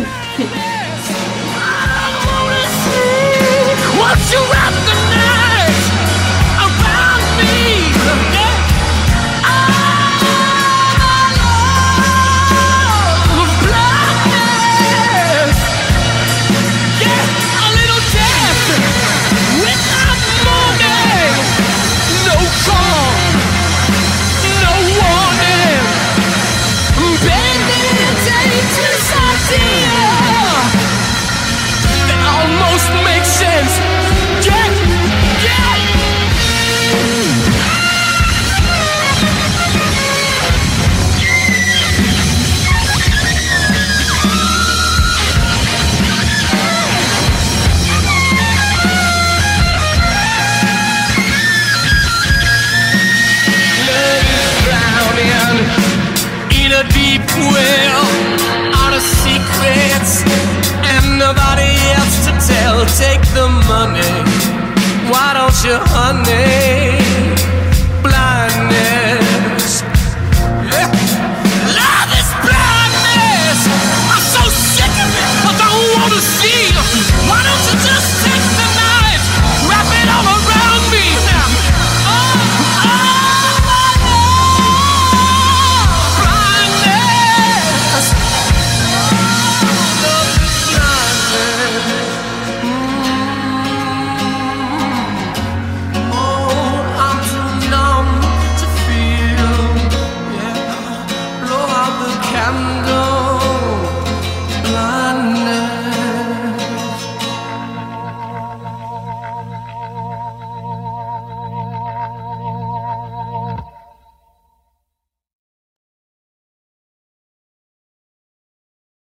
Well secrets and nobody else to tell. Take the money, why don't you, honey?